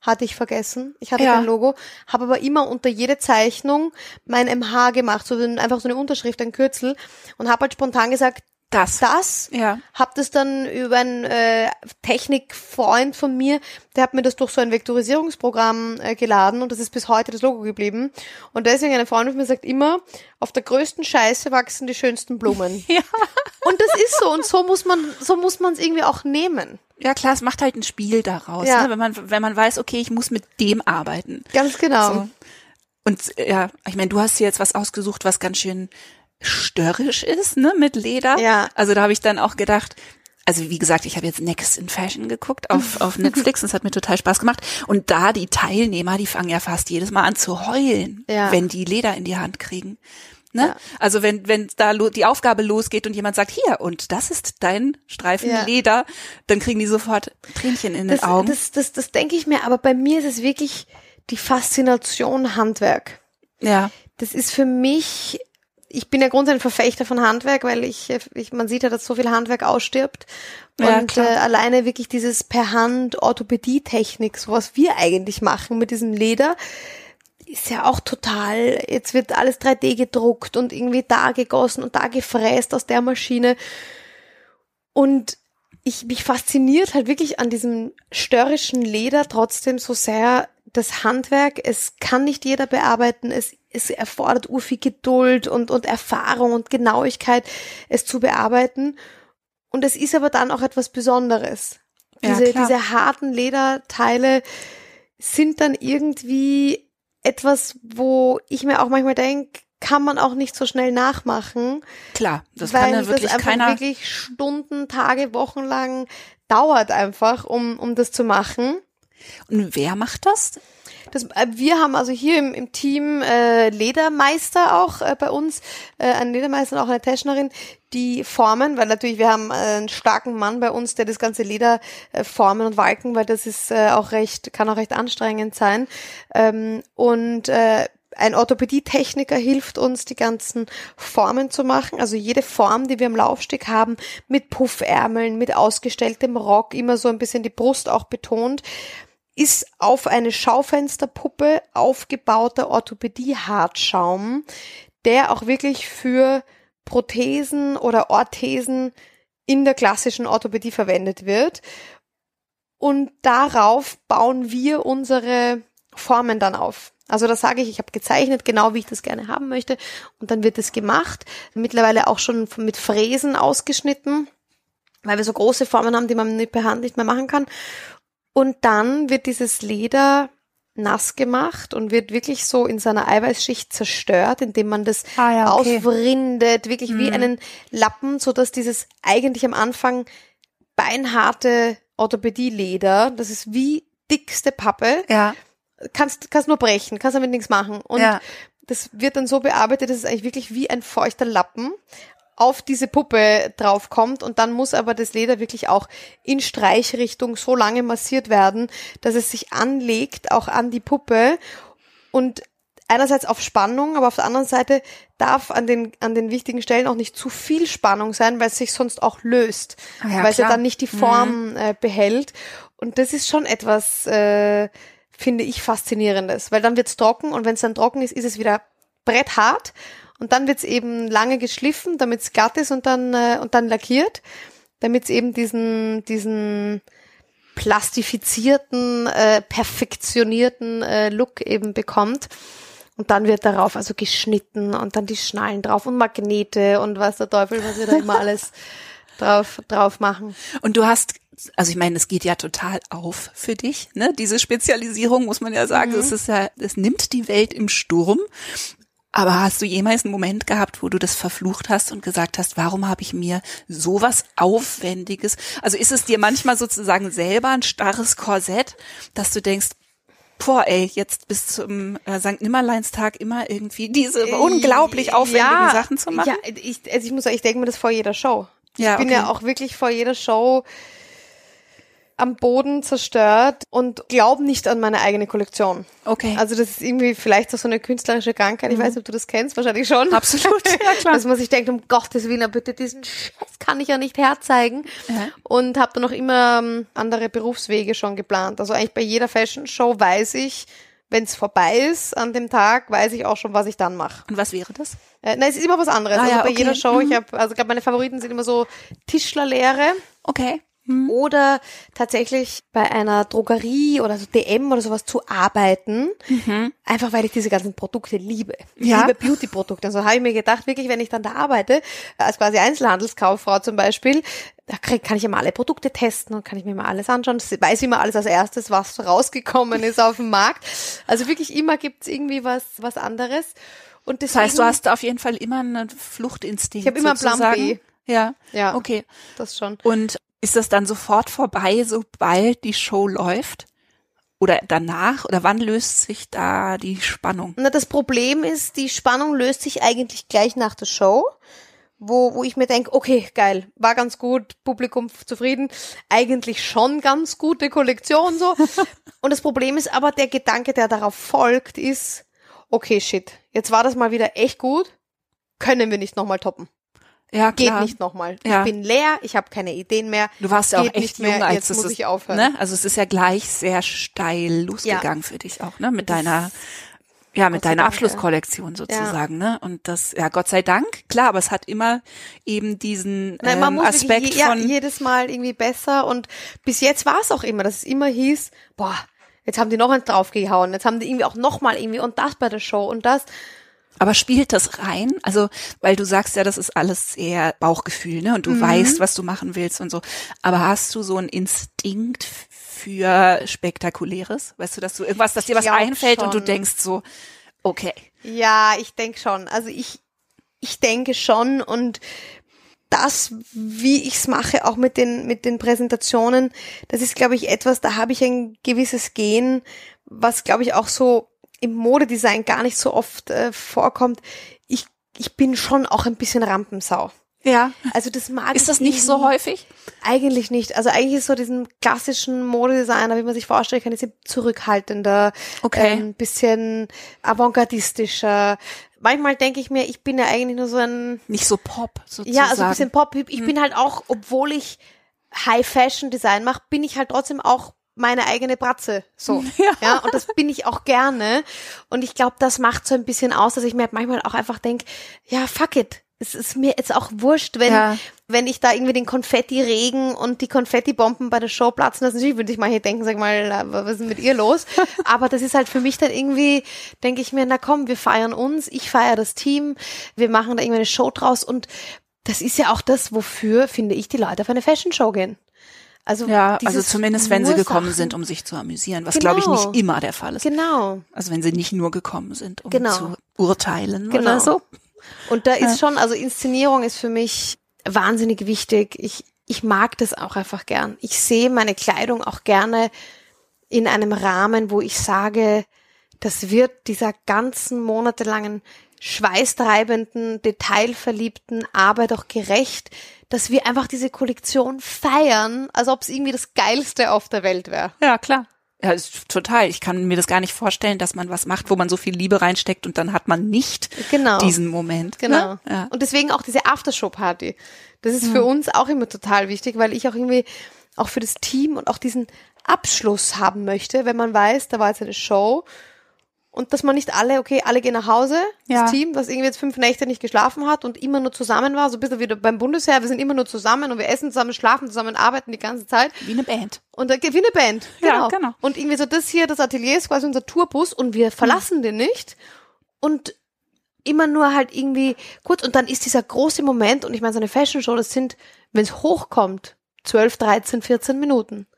Hatte ich vergessen. Ich hatte Ja. kein Logo, habe aber immer unter jede Zeichnung mein MH gemacht, so ein- einfach so eine Unterschrift, ein Kürzel und habe halt spontan gesagt, das. das. Ja. Hab das dann über einen äh, Technikfreund von mir, der hat mir das durch so ein Vektorisierungsprogramm äh, geladen und das ist bis heute das Logo geblieben. Und deswegen eine Freundin von mir sagt immer, auf der größten Scheiße wachsen die schönsten Blumen. Ja. Und das ist so und so muss man so muss man es irgendwie auch nehmen. Ja, klar, es macht halt ein Spiel daraus, Ja. ne? wenn man wenn man weiß, okay, ich muss mit dem arbeiten. Ganz genau. So. Und äh, ja, ich meine, du hast dir jetzt was ausgesucht, was ganz schön störrisch ist, ne, mit Leder. Ja. Also da habe ich dann auch gedacht, also wie gesagt, ich habe jetzt Next in Fashion geguckt auf, auf Netflix und es hat mir total Spaß gemacht. Und da die Teilnehmer, die fangen ja fast jedes Mal an zu heulen, Ja. wenn die Leder in die Hand kriegen. Ne? Ja. Also wenn wenn da die Aufgabe losgeht und jemand sagt, hier, und das ist dein Streifen Ja. Leder, dann kriegen die sofort Tränchen in Das, den Augen. das, das, das denke ich mir, aber bei mir ist es wirklich die Faszination Handwerk. ja. das ist für mich, ich bin ja grundsätzlich ein Verfechter von Handwerk, weil ich, ich man sieht ja, dass so viel Handwerk ausstirbt. Ja, Und äh, klar. alleine wirklich dieses per Hand Orthopädie-Technik, so was wir eigentlich machen mit diesem Leder, ist ja auch total, jetzt wird alles 3D gedruckt und irgendwie da gegossen und da gefräst aus der Maschine. Und ich, mich fasziniert halt wirklich an diesem störrischen Leder trotzdem so sehr das Handwerk. Es kann nicht jeder bearbeiten. Es, es erfordert urviel Geduld und, und Erfahrung und Genauigkeit, es zu bearbeiten. Und es ist aber dann auch etwas Besonderes. Ja, Diese, klar. diese harten Lederteile sind dann irgendwie etwas, wo ich mir auch manchmal denke, kann man auch nicht so schnell nachmachen Klar, das kann ja wirklich das einfach keiner. wirklich Stunden, Tage, Wochen lang dauert einfach, um, um das zu machen. Und wer macht das? Das, äh, wir haben also hier im, im Team äh, Ledermeister auch äh, bei uns, äh, einen Ledermeister und auch eine Teschnerin, die formen, weil natürlich wir haben äh, einen starken Mann bei uns, der das ganze Leder äh, formen und walken, weil das ist äh, auch recht, kann auch recht anstrengend sein. Ähm, und äh, ein Orthopädietechniker hilft uns, die ganzen Formen zu machen. Also jede Form, die wir im Laufsteg haben, mit Puffärmeln, mit ausgestelltem Rock, immer so ein bisschen die Brust auch betont, ist auf eine Schaufensterpuppe aufgebauter Orthopädie-Hartschaum, der auch wirklich für Prothesen oder Orthesen in der klassischen Orthopädie verwendet wird. Und darauf bauen wir unsere Formen dann auf. Also da sage ich, ich habe gezeichnet, genau wie ich das gerne haben möchte. Und dann wird es gemacht. Mittlerweile auch schon mit Fräsen ausgeschnitten, weil wir so große Formen haben, die man nicht per Hand nicht mehr machen kann. Und dann wird dieses Leder nass gemacht und wird wirklich so in seiner Eiweißschicht zerstört, indem man das ah, ja, okay. ausrindet, wirklich mhm. wie einen Lappen, so dass dieses eigentlich am Anfang beinharte Orthopädieleder, das ist wie dickste Pappe. Ja. Kannst, kannst nur brechen, kannst damit nichts machen. Und ja. das wird dann so bearbeitet, dass es eigentlich wirklich wie ein feuchter Lappen auf diese Puppe draufkommt und dann muss aber das Leder wirklich auch in Streichrichtung so lange massiert werden, dass es sich anlegt, auch an die Puppe und einerseits auf Spannung, aber auf der anderen Seite darf an den, an den wichtigen Stellen auch nicht zu viel Spannung sein, weil es sich sonst auch löst, ah ja, weil es ja dann nicht die Form mhm. äh, behält. Und das ist schon etwas, äh, finde ich, faszinierendes, weil dann wird's trocken und wenn es dann trocken ist, ist es wieder bretthart und dann wird's eben lange geschliffen, damit es glatt ist und dann, äh, und dann lackiert, damit es eben diesen, diesen plastifizierten, äh, perfektionierten äh, Look eben bekommt. Und dann wird darauf also geschnitten und dann die Schnallen drauf und Magnete und was der Teufel, was wir da immer alles drauf, drauf machen. Und du hast also ich meine, es geht ja total auf für dich, ne? Diese Spezialisierung muss man ja sagen, mhm. das ist ja, es nimmt die Welt im Sturm. Aber hast du jemals einen Moment gehabt, wo du das verflucht hast und gesagt hast, warum habe ich mir sowas Aufwendiges? Also ist es dir manchmal sozusagen selber ein starres Korsett, dass du denkst, boah, ey, jetzt bis zum äh, St. Nimmerleinstag immer irgendwie diese äh, unglaublich aufwendigen ja, Sachen zu machen? Ja, ich, also ich muss sagen, ich denke mir das vor jeder Show. Ich ja, bin okay. ja auch wirklich vor jeder Show am Boden zerstört und glauben nicht an meine eigene Kollektion. Okay. Also das ist irgendwie vielleicht auch so eine künstlerische Krankheit. Ich mhm. weiß nicht, ob du das kennst, wahrscheinlich schon. Absolut, ja klar. Dass man sich denkt, um Gottes Willen, bitte diesen Scheiß kann ich ja nicht herzeigen. Ja. Und habe dann noch immer ähm, andere Berufswege schon geplant. Also eigentlich bei jeder Fashion Show weiß ich, wenn es vorbei ist an dem Tag, weiß ich auch schon, was ich dann mache. Und was wäre das? Äh, nein, es ist immer was anderes. Ah, also ja, bei okay. jeder Show, mhm. ich habe, also glaube meine Favoriten sind immer so Tischlerlehre. Okay. Mhm. Oder tatsächlich bei einer Drogerie oder so DM oder sowas zu arbeiten. Mhm. Einfach weil ich diese ganzen Produkte liebe. Ich ja. liebe Beauty-Produkte. Also habe ich mir gedacht, wirklich, wenn ich dann da arbeite, als quasi Einzelhandelskauffrau zum Beispiel, da krieg, kann ich immer alle Produkte testen und kann ich mir mal alles anschauen. Das weiß ich immer alles als erstes, was rausgekommen ist auf dem Markt. Also wirklich immer gibt's irgendwie was, was anderes. Und deswegen, das heißt, du hast auf jeden Fall immer einen Fluchtinstinkt. Ich habe immer einen Plan B. Ja, ja, okay. Das schon. Und ist das dann sofort vorbei, sobald die Show läuft? Oder danach? Oder wann löst sich da die Spannung? Na, das Problem ist, die Spannung löst sich eigentlich gleich nach der Show, wo, wo ich mir denke, okay, geil, war ganz gut, Publikum zufrieden, eigentlich schon ganz gute Kollektion so. Und das Problem ist aber, der Gedanke, der darauf folgt, ist, okay, shit, jetzt war das mal wieder echt gut, können wir nicht nochmal toppen. Ja, klar. Geht nicht nochmal. Ja. Ich bin leer, ich habe keine Ideen mehr. Du warst ja auch echt jung, als jetzt muss ich aufhören. Ne? Also es ist ja gleich sehr steil losgegangen ja. für dich auch, ne? Mit deiner ja, mit deiner Dank, Abschlusskollektion sozusagen, ja. ne? Und das, ja, Gott sei Dank, klar, aber es hat immer eben diesen Nein, man ähm, muss Aspekt je, von ja, jedes Mal irgendwie besser und bis jetzt war es auch immer, dass es immer hieß, boah, jetzt haben die noch eins draufgehauen, jetzt haben die irgendwie auch noch mal irgendwie und das bei der Show und das aber spielt das rein? Also, weil du sagst ja, das ist alles sehr Bauchgefühl, ne? Und du mhm. weißt, was du machen willst und so. Aber hast du so einen Instinkt für Spektakuläres? Weißt du, dass du irgendwas, dass dir was einfällt schon. und du denkst so, okay. Ja, ich denke schon. Also ich, ich denke schon und das, wie ich's mache, auch mit den, mit den Präsentationen, das ist, glaube ich, etwas, da habe ich ein gewisses Gen, was, glaube ich, auch so im Modedesign gar nicht so oft äh, vorkommt. Ich, ich bin schon auch ein bisschen Rampensau. Ja. Also das mag Ist das nicht so häufig? Eigentlich nicht. Also eigentlich ist so diesen klassischen Modedesigner, wie man sich vorstellen kann, ist zurückhaltender, Okay. ein bisschen avantgardistischer. Manchmal denke ich mir, ich bin ja eigentlich nur so ein, Nicht so Pop, sozusagen. ja, also ein bisschen Pop. Ich Hm. bin halt auch, obwohl ich High Fashion Design mache, bin ich halt trotzdem auch meine eigene Bratze. So. Ja. Ja. und das bin ich auch gerne. Und ich glaube, das macht so ein bisschen aus, dass ich mir halt manchmal auch einfach denke, ja, fuck it. Es ist mir jetzt auch wurscht, wenn, Ja. wenn ich da irgendwie den Konfetti-Regen und die Konfetti-Bomben bei der Show platzen lasse. Natürlich würde ich mal hier denken, sag mal, na, was ist mit ihr los? Aber das ist halt für mich dann irgendwie, denke ich mir, na komm, wir feiern uns, ich feiere das Team, wir machen da irgendwie eine Show draus und das ist ja auch das, wofür, finde ich, die Leute auf eine Fashion-Show gehen. Also, Ja, also zumindest wenn sie gekommen Sachen- sind, um sich zu amüsieren, was glaube ich Genau. nicht immer der Fall ist. Genau. Also wenn sie nicht nur gekommen sind, um Genau. zu urteilen Genau. oder so. Und da ist schon, also Inszenierung ist für mich wahnsinnig wichtig. Ich, ich mag das auch einfach gern. Ich sehe meine Kleidung auch gerne in einem Rahmen, wo ich sage, das wird dieser ganzen monatelangen schweißtreibenden, detailverliebten Arbeit auch gerecht, dass wir einfach diese Kollektion feiern, als ob es irgendwie das Geilste auf der Welt wäre. Ja, klar. Ja, ist total. Ich kann mir das gar nicht vorstellen, dass man was macht, wo man so viel Liebe reinsteckt und dann hat man nicht Genau. diesen Moment. Genau. Ne? Ja. Und deswegen auch diese Aftershow-Party. Das ist für uns auch immer total wichtig, weil ich auch irgendwie auch für das Team und auch diesen Abschluss haben möchte, wenn man weiß, da war jetzt eine Show und dass man nicht alle, okay, alle gehen nach Hause, Ja. das Team, das irgendwie jetzt fünf Nächte nicht geschlafen hat und immer nur zusammen war, so ein bisschen wie beim Bundesheer, wir sind immer nur zusammen und wir essen zusammen, schlafen zusammen, arbeiten die ganze Zeit. Wie eine Band. Und da wie eine Band. Ja, Genau. genau. Und irgendwie so das hier, das Atelier ist quasi unser Tourbus und wir verlassen den nicht. Und immer nur halt irgendwie kurz und dann ist dieser große Moment und ich meine, so eine Fashion Show, das sind, wenn es hochkommt, 12, 13, 14 Minuten.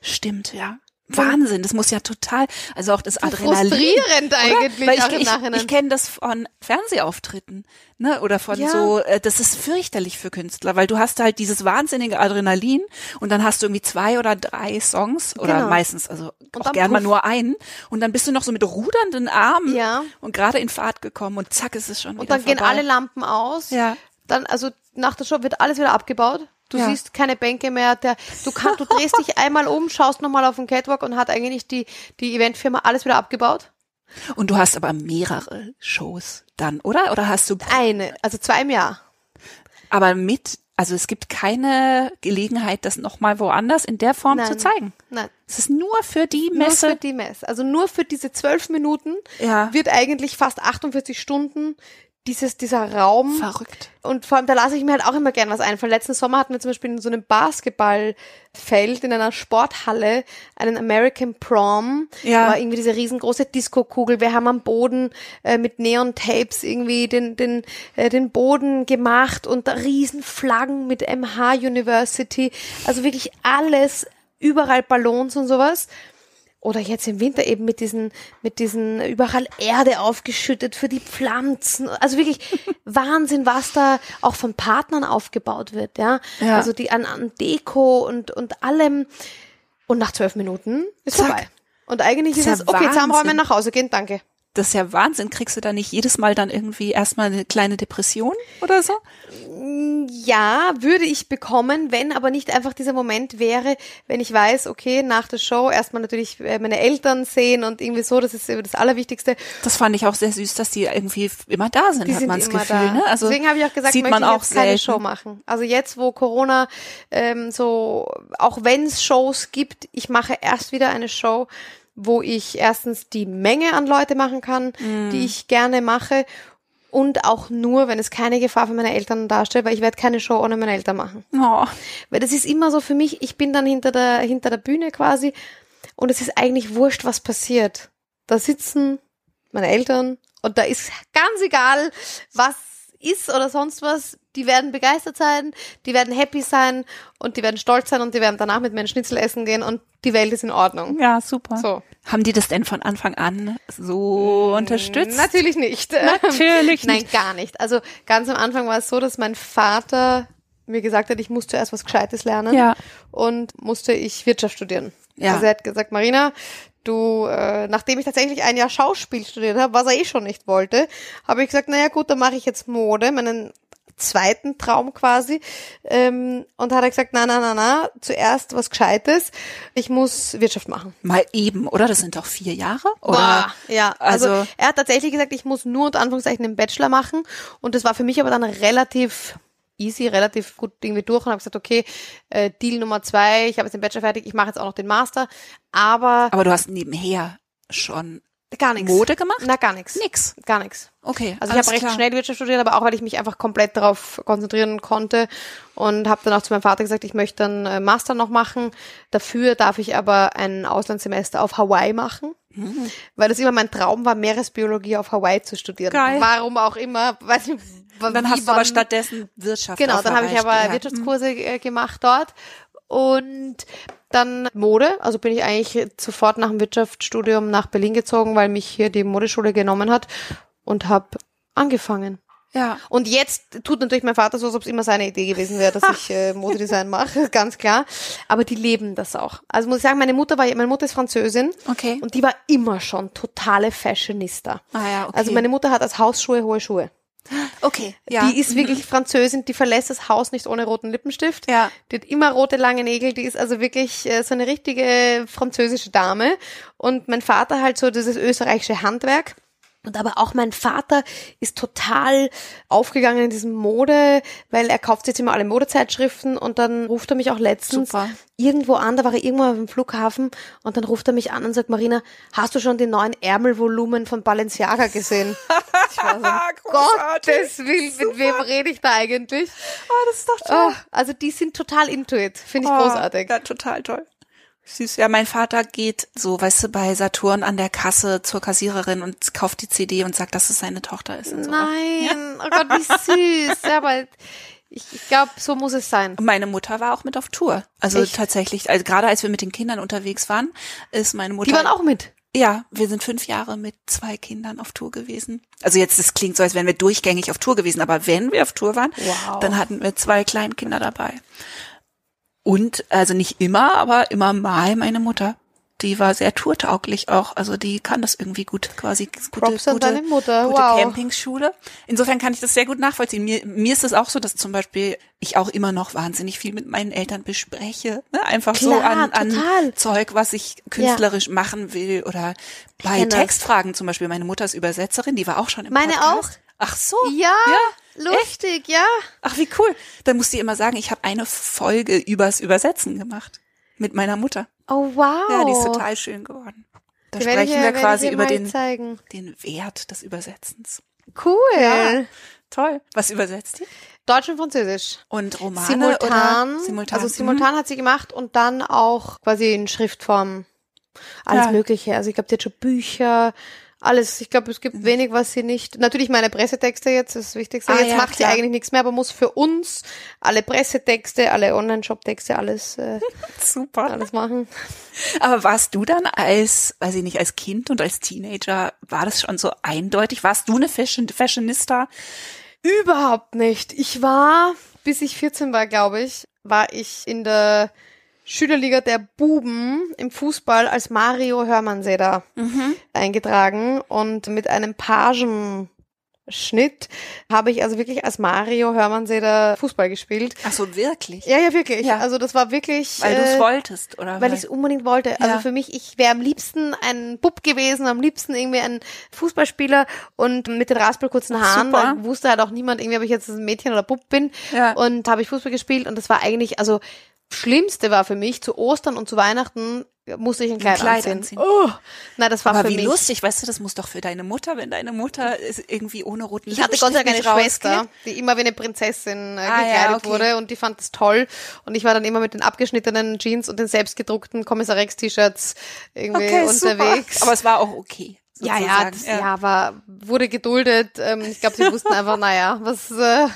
Stimmt, ja. Wahnsinn, das muss ja total, also auch das Adrenalin. Frustrierend eigentlich Weil auch ich, im ich, Nachhinein. ich kenne das von Fernsehauftritten, ne? Oder von Ja. so, äh, das ist fürchterlich für Künstler, weil du hast halt dieses wahnsinnige Adrenalin und dann hast du irgendwie zwei oder drei Songs oder Genau. meistens, also auch dann gern mal nur einen und dann bist du noch so mit rudernden Armen Ja. und gerade in Fahrt gekommen und zack ist es schon und wieder dann gehen vorbei. alle Lampen aus. Ja. Dann, also nach der Show wird alles wieder abgebaut. Du Ja. siehst keine Bänke mehr. Der, du kannst, du drehst dich einmal um, schaust nochmal auf den Catwalk und hat eigentlich die, die Eventfirma alles wieder abgebaut. Und du hast aber mehrere Shows dann, oder? Oder hast du Eine, also zwei im Jahr. aber mit, also es gibt keine Gelegenheit, das nochmal woanders in der Form zu Nein. zeigen. Nein. Es ist nur für die Nur Messe. für die Messe. Also nur für diese zwölf Minuten Ja. wird eigentlich fast 48 Stunden dieses, dieser Raum. Verrückt. Und vor allem, da lasse ich mir halt auch immer gern was einfallen. Letzten Sommer hatten wir zum Beispiel in so einem Basketballfeld in einer Sporthalle einen American Prom. Ja. War irgendwie diese riesengroße Disco-Kugel. Wir haben am Boden äh, mit Neon-Tapes irgendwie den, den, äh, den Boden gemacht und da riesen Flaggen mit MH University. Also wirklich alles, überall Ballons und sowas. Oder jetzt im Winter eben mit diesen, mit diesen überall Erde aufgeschüttet für die Pflanzen. Also wirklich Wahnsinn, was da auch von Partnern aufgebaut wird, ja. Ja. Also die an, an Deko und, und allem. Und nach zwölf Minuten ist Zack. vorbei. Und eigentlich ist Ist es, okay, Wahnsinn. nach Hause gehen, danke. Das ist ja Wahnsinn. Kriegst du da nicht jedes Mal dann irgendwie erstmal eine kleine Depression oder so? Ja, würde ich bekommen, wenn aber nicht einfach dieser Moment wäre, wenn ich weiß, okay, nach der Show erstmal natürlich äh, meine Eltern sehen und irgendwie so, das ist das Allerwichtigste. Das fand ich auch sehr süß, dass die irgendwie immer da sind, Die hat man das Gefühl. da. Ne? Also Deswegen habe ich auch gesagt, sieht möchte man ich auch keine. Show machen. Also jetzt, wo Corona ähm, so, auch wenn es Shows gibt, ich mache erst wieder eine Show, wo ich erstens die Menge an Leute machen kann, Mm. die ich gerne mache und auch nur, wenn es keine Gefahr für meine Eltern darstellt, weil ich werde keine Show ohne meine Eltern machen. Oh, Weil das ist immer so für mich, ich bin dann hinter der, hinter der Bühne quasi und es ist eigentlich wurscht, was passiert. Da sitzen meine Eltern und da ist ganz egal, was ist oder sonst was. Die werden begeistert sein, die werden happy sein und die werden stolz sein und die werden danach mit mir einen Schnitzel essen gehen und die Welt ist in Ordnung. ja, super. So. Haben die das denn von Anfang an so unterstützt? Natürlich nicht. Natürlich Nein, nicht. gar nicht. Also ganz am Anfang war es so, dass mein Vater mir gesagt hat, ich muss zuerst was Gescheites lernen Ja. und musste ich Wirtschaft studieren. Ja. Also er hat gesagt, Marina, du, äh, nachdem ich tatsächlich ein Jahr Schauspiel studiert habe, was er eh schon nicht wollte, habe ich gesagt, naja gut, dann mache ich jetzt Mode. Meinen zweiten Traum quasi. Ähm, und hat er gesagt, na, na, na, na, zuerst was Gescheites. Ich muss Wirtschaft machen. Mal eben, oder? Das sind doch vier Jahre? Oder? Boah, ja, also, also- er hat tatsächlich gesagt, ich muss nur unter Anführungszeichen den Bachelor machen. Und das war für mich aber dann relativ easy, relativ gut irgendwie durch und habe gesagt, okay, äh, Deal Nummer zwei, ich habe jetzt den Bachelor fertig, ich mache jetzt auch noch den Master. Aber Aber du hast nebenher schon gar nichts. Mode gemacht? Na, gar nichts. Nix. Gar nichts. Okay. Also ich habe recht klar. schnell Wirtschaft studiert, aber auch weil ich mich einfach komplett darauf konzentrieren konnte und habe dann auch zu meinem Vater gesagt, ich möchte dann äh, Master noch machen. Dafür darf ich aber ein Auslandssemester auf Hawaii machen, Mhm. weil das immer mein Traum war, Meeresbiologie auf Hawaii zu studieren. Geil. Warum auch immer, weiß nicht. Dann hast du aber stattdessen Wirtschaft. Genau, dann habe ich aber studiert. Wirtschaftskurse äh, gemacht dort und dann Mode. Also bin ich eigentlich sofort nach dem Wirtschaftsstudium nach Berlin gezogen, weil mich hier die Modeschule genommen hat und habe angefangen. Ja. Und jetzt tut natürlich mein Vater so, als ob es immer seine Idee gewesen wäre, dass ich äh, Modedesign mache, ganz klar. Aber die leben das auch. Also muss ich sagen, meine Mutter war, meine Mutter ist Französin Okay. und die war immer schon totale Fashionista. Ah ja, okay. Also meine Mutter hat als Hausschuhe hohe Schuhe. Okay. Ja. Die ist wirklich Französin, die verlässt das Haus nicht ohne roten Lippenstift. Ja. Die hat immer rote lange Nägel, die ist also wirklich äh, so eine richtige französische Dame. Und mein Vater halt so dieses österreichische Handwerk. Und aber auch mein Vater ist total aufgegangen in diesem Mode, weil er kauft jetzt immer alle Modezeitschriften und dann ruft er mich auch letztens Super. irgendwo an, da war er irgendwo auf dem Flughafen und dann ruft er mich an und sagt, Marina, hast du schon den neuen Ärmelvolumen von Balenciaga gesehen? Ich war so. Gottes Willen, mit wem rede ich da eigentlich? Oh, das ist doch toll. Oh, also die sind total into it, finde ich Oh, großartig. Ja, total toll. Süß. Ja, mein Vater geht so, weißt du, bei Saturn an der Kasse zur Kassiererin und kauft die CD und sagt, dass es seine Tochter ist. Und so. Nein, oh Gott, wie süß. Ja, aber ich, ich glaube, so muss es sein. Meine Mutter war auch mit auf Tour. Also Echt? tatsächlich, also gerade als wir mit den Kindern unterwegs waren, ist meine Mutter. Die waren auch mit. Ja, wir sind fünf Jahre mit zwei Kindern auf Tour gewesen. Also jetzt, das klingt so, als wären wir durchgängig auf Tour gewesen, aber wenn wir auf Tour waren, Wow. dann hatten wir zwei Kleinkinder dabei. Und, also nicht immer, aber immer mal meine Mutter. Die war sehr tourtauglich auch. Also die kann das irgendwie gut, quasi gute, Props an gute, deine Mutter. gute Wow. Campingsschule. Insofern kann ich das sehr gut nachvollziehen. Mir, mir ist es auch so, dass zum Beispiel ich auch immer noch wahnsinnig viel mit meinen Eltern bespreche. Ne? Einfach so Klar, an, an total. Zeug, was ich künstlerisch machen will oder bei kenn das. Textfragen zum Beispiel. Meine Mutter ist Übersetzerin, die war auch schon im Meine Podcast. Ach so. Ja, Ja? lustig, ja. Ach, wie cool. Dann muss sie immer sagen, ich habe eine Folge übers Übersetzen gemacht. Mit meiner Mutter. Oh, wow. Ja, die ist total schön geworden. Da Die ich sprechen ihr- wir ich quasi über den, zeigen. den Wert des Übersetzens. Cool. Ja. Toll. Was übersetzt ihr? Deutsch und Französisch. Und Romane simultan, oder simultan? also simultan hat sie gemacht und dann auch quasi in Schriftform alles Ja. Mögliche. Also ich glaube, die hat schon Bücher, alles. Ich glaube, es gibt Mhm. wenig, was sie nicht. Natürlich meine Pressetexte jetzt, das ist das Wichtigste. Ah, jetzt ja, macht klar. sie eigentlich nichts mehr, aber muss für uns alle Pressetexte, alle Online-Shop-Texte, alles, äh. Super. alles machen. Aber warst du dann als, weiß ich nicht, als Kind und als Teenager, war das schon so eindeutig? Warst du eine Fashion, Fashionista? Überhaupt nicht. Ich war, bis ich 14 war, glaube ich, war ich in der Schülerliga der Buben im Fußball als Mario Hörmannseder eingetragen und mit einem Pagenschnitt habe ich also wirklich als Mario Hörmannseder Fußball gespielt. Ach so, wirklich? Ja, ja, wirklich. Ja. Also das war wirklich. Weil du es äh, wolltest, oder? weil ich es unbedingt wollte. Also Ja. für mich, ich wäre am liebsten ein Bub gewesen, am liebsten irgendwie ein Fußballspieler und mit den raspelkurzen Haaren. Super. Da wusste halt auch niemand, irgendwie, ob ich jetzt ein Mädchen oder Bub bin. Ja. Und habe ich Fußball gespielt und das war eigentlich, also Schlimmste war für mich, zu Ostern und zu Weihnachten musste ich ein Kleid, Kleid anziehen. anziehen. Oh, na, das war Aber für wie mich. lustig, weißt du, das muss doch für deine Mutter, wenn deine Mutter ist irgendwie ohne roten Ich hatte Gott sei Dank eine Schwester, die immer wie eine Prinzessin äh, Ah, ja, gekleidet okay. wurde und die fand das toll. Und ich war dann immer mit den abgeschnittenen Jeans und den selbstgedruckten Kommissar Rex-T-Shirts irgendwie Okay, unterwegs. Super. Aber es war auch okay. Ja, ja, das, ja, war, wurde geduldet. Ähm, ich glaube, sie wussten einfach, naja, was äh,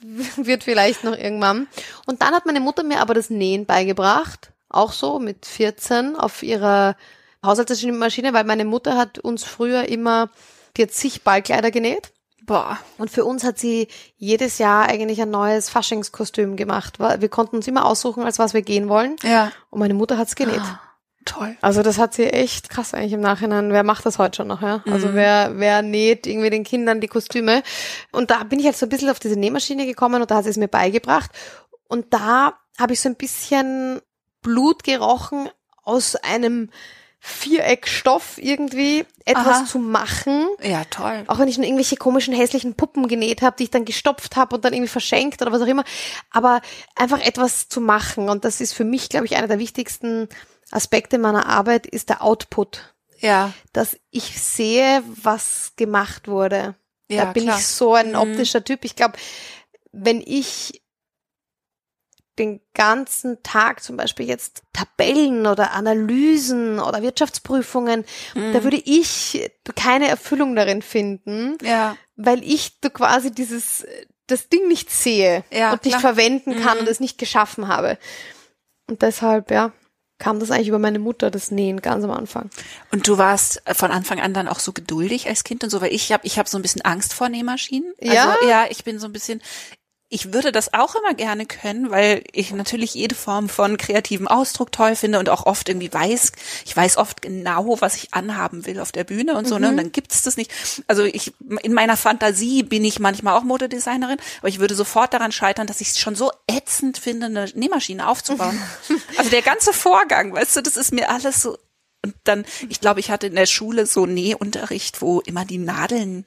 wird vielleicht noch irgendwann. Und dann hat meine Mutter mir aber das Nähen beigebracht. Auch so mit 14 auf ihrer Haushaltsmaschine, weil meine Mutter hat uns früher immer, die hat zig Ballkleider genäht. Boah. Und für uns hat sie jedes Jahr eigentlich ein neues Faschingskostüm gemacht. Wir konnten uns immer aussuchen, als was wir gehen wollen. Ja. Und meine Mutter hat's genäht. Toll. Also das hat sie echt krass eigentlich im Nachhinein. Wer macht das heute schon noch, ja? Mhm. Also wer, wer näht irgendwie den Kindern die Kostüme? Und da bin ich halt so ein bisschen auf diese Nähmaschine gekommen und da hat sie es mir beigebracht. Und da habe ich so ein bisschen Blut gerochen aus einem Viereckstoff irgendwie etwas Aha. zu machen. Ja, toll. Auch wenn ich schon irgendwelche komischen, hässlichen Puppen genäht habe, die ich dann gestopft habe und dann irgendwie verschenkt oder was auch immer. Aber einfach etwas zu machen. Und das ist für mich, glaube ich, einer der wichtigsten Aspekte meiner Arbeit, ist der Output. Ja, Dass ich sehe, was gemacht wurde. ja, da bin klar. ich so ein Mhm. optischer Typ. Ich glaube, wenn ich den ganzen Tag zum Beispiel jetzt Tabellen oder Analysen oder Wirtschaftsprüfungen, Mhm. da würde ich keine Erfüllung darin finden, Ja, weil ich da quasi dieses das Ding nicht sehe Ja, und nicht klar. verwenden kann Mhm. und es nicht geschaffen habe. Und deshalb, ja, kam das eigentlich über meine Mutter, das Nähen, ganz am Anfang. Und du warst von Anfang an dann auch so geduldig als Kind und so, weil ich habe ich hab so ein bisschen Angst vor Nähmaschinen. Ja? Also, ja, ich bin so ein bisschen, ich würde das auch immer gerne können, weil ich natürlich jede Form von kreativem Ausdruck toll finde und auch oft irgendwie weiß, ich weiß oft genau, was ich anhaben will auf der Bühne und so, ne? Und dann gibt's das nicht. Also ich, in meiner Fantasie bin ich manchmal auch Modedesignerin, aber ich würde sofort daran scheitern, dass ich es schon so ätzend finde, eine Nähmaschine aufzubauen. also der ganze Vorgang, weißt du, das ist mir alles so und dann, ich glaube, ich hatte in der Schule so Nähunterricht, wo immer die Nadeln,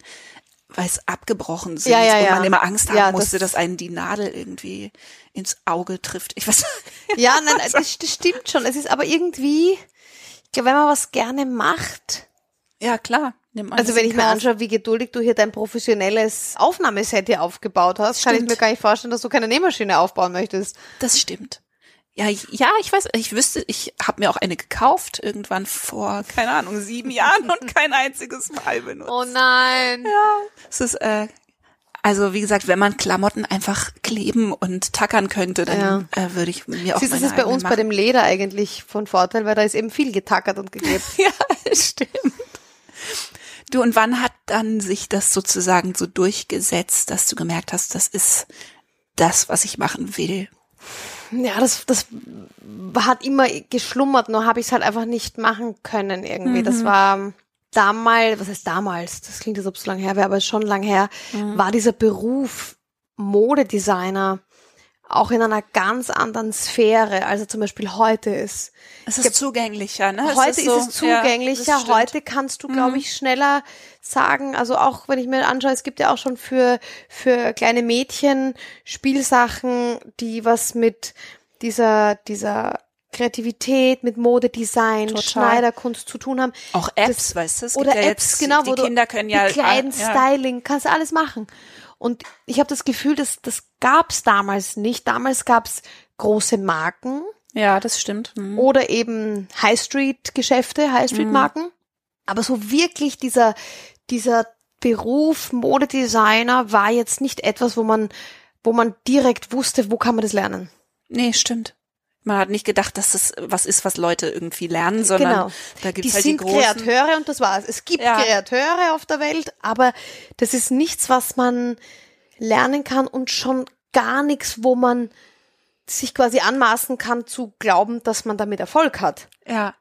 weil es abgebrochen sind Ja, ja, und ja. man immer Angst haben Ja, musste, das- dass einen die Nadel irgendwie ins Auge trifft. Ich weiß. Ja, nein, das, das stimmt schon. Es ist aber irgendwie, ich glaube, wenn man was gerne macht, ja, klar. Man also wenn ich mir anschaue, wie geduldig du hier dein professionelles Aufnahmeset hier aufgebaut hast, kann ich Stimmt. mir gar nicht vorstellen, dass du keine Nähmaschine aufbauen möchtest. Das stimmt. Ja, ich- ja, ich weiß, ich wüsste, ich habe mir auch eine gekauft irgendwann vor, keine Ahnung, sieben Jahren und kein einziges Mal benutzt. Oh nein. Es ist, äh, also wie gesagt, wenn man Klamotten einfach kleben und tackern könnte, dann äh, würde ich mir auch Siehst du, das meine ist bei uns bei machen. dem Leder eigentlich von Vorteil, weil da ist eben viel getackert und geklebt. Ja, stimmt. Du, und wann hat dann sich das sozusagen so durchgesetzt, dass du gemerkt hast, das ist das, was ich machen will? Ja, das, das hat immer geschlummert, nur habe ich es halt einfach nicht machen können irgendwie. Das war damals, was heißt damals? Das klingt, als ob es so lange her wäre, aber schon lang her, war dieser Beruf Modedesigner auch in einer ganz anderen Sphäre, als er zum Beispiel heute ist. Es ist zugänglicher, ne? Heute ist, so- es ja, zugänglicher. das stimmt. heute kannst du, glaube ich, schneller sagen. Also auch wenn ich mir anschaue, es gibt ja auch schon für für kleine Mädchen Spielsachen, die was mit dieser dieser Kreativität, mit Modedesign, Total. Schneiderkunst zu tun haben. Auch Apps, weißt du? Es Oder ja Apps, jetzt, genau, die wo du Kinder können ja, Bekleiden, ja, Styling, kannst du alles machen. Und ich habe das Gefühl, dass das gab's damals nicht. Damals gab's große Marken, ja, das stimmt. Mhm. oder eben High Street Geschäfte, High Street Marken. Aber so wirklich dieser, dieser Beruf Modedesigner war jetzt nicht etwas, wo man, wo man direkt wusste, wo kann man das lernen. Nee, stimmt. Man hat nicht gedacht, dass das was ist, was Leute irgendwie lernen, sondern Genau. da Die gibt's halt sind die großen. Kreateure und das war's. Es gibt Ja. Kreateure auf der Welt, aber das ist nichts, was man lernen kann und schon gar nichts, wo man sich quasi anmaßen kann zu glauben, dass man damit Erfolg hat. Ja.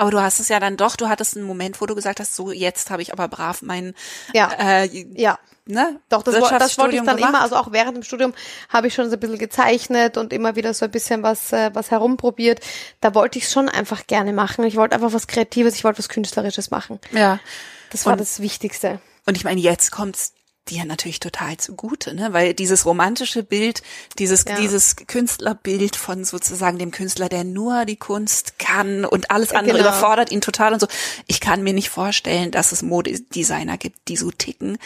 Aber du hast es ja dann doch, du hattest einen Moment, wo du gesagt hast, so jetzt habe ich aber brav mein Ja. äh, Ja. ne? Doch, das, das wollte ich dann gemacht. immer, also auch während dem Studium habe ich schon so ein bisschen gezeichnet und immer wieder so ein bisschen was, äh, was herumprobiert. Da wollte ich schon einfach gerne machen. Ich wollte einfach was Kreatives, ich wollte was Künstlerisches machen. Ja. Das war Und- das Wichtigste. Und ich meine, jetzt kommt's dir natürlich total zugute, ne? Weil dieses romantische Bild, dieses, Ja. dieses Künstlerbild von sozusagen dem Künstler, der nur die Kunst kann und alles andere Genau. überfordert ihn total und so. Ich kann mir nicht vorstellen, dass es Modedesigner gibt, die so ticken,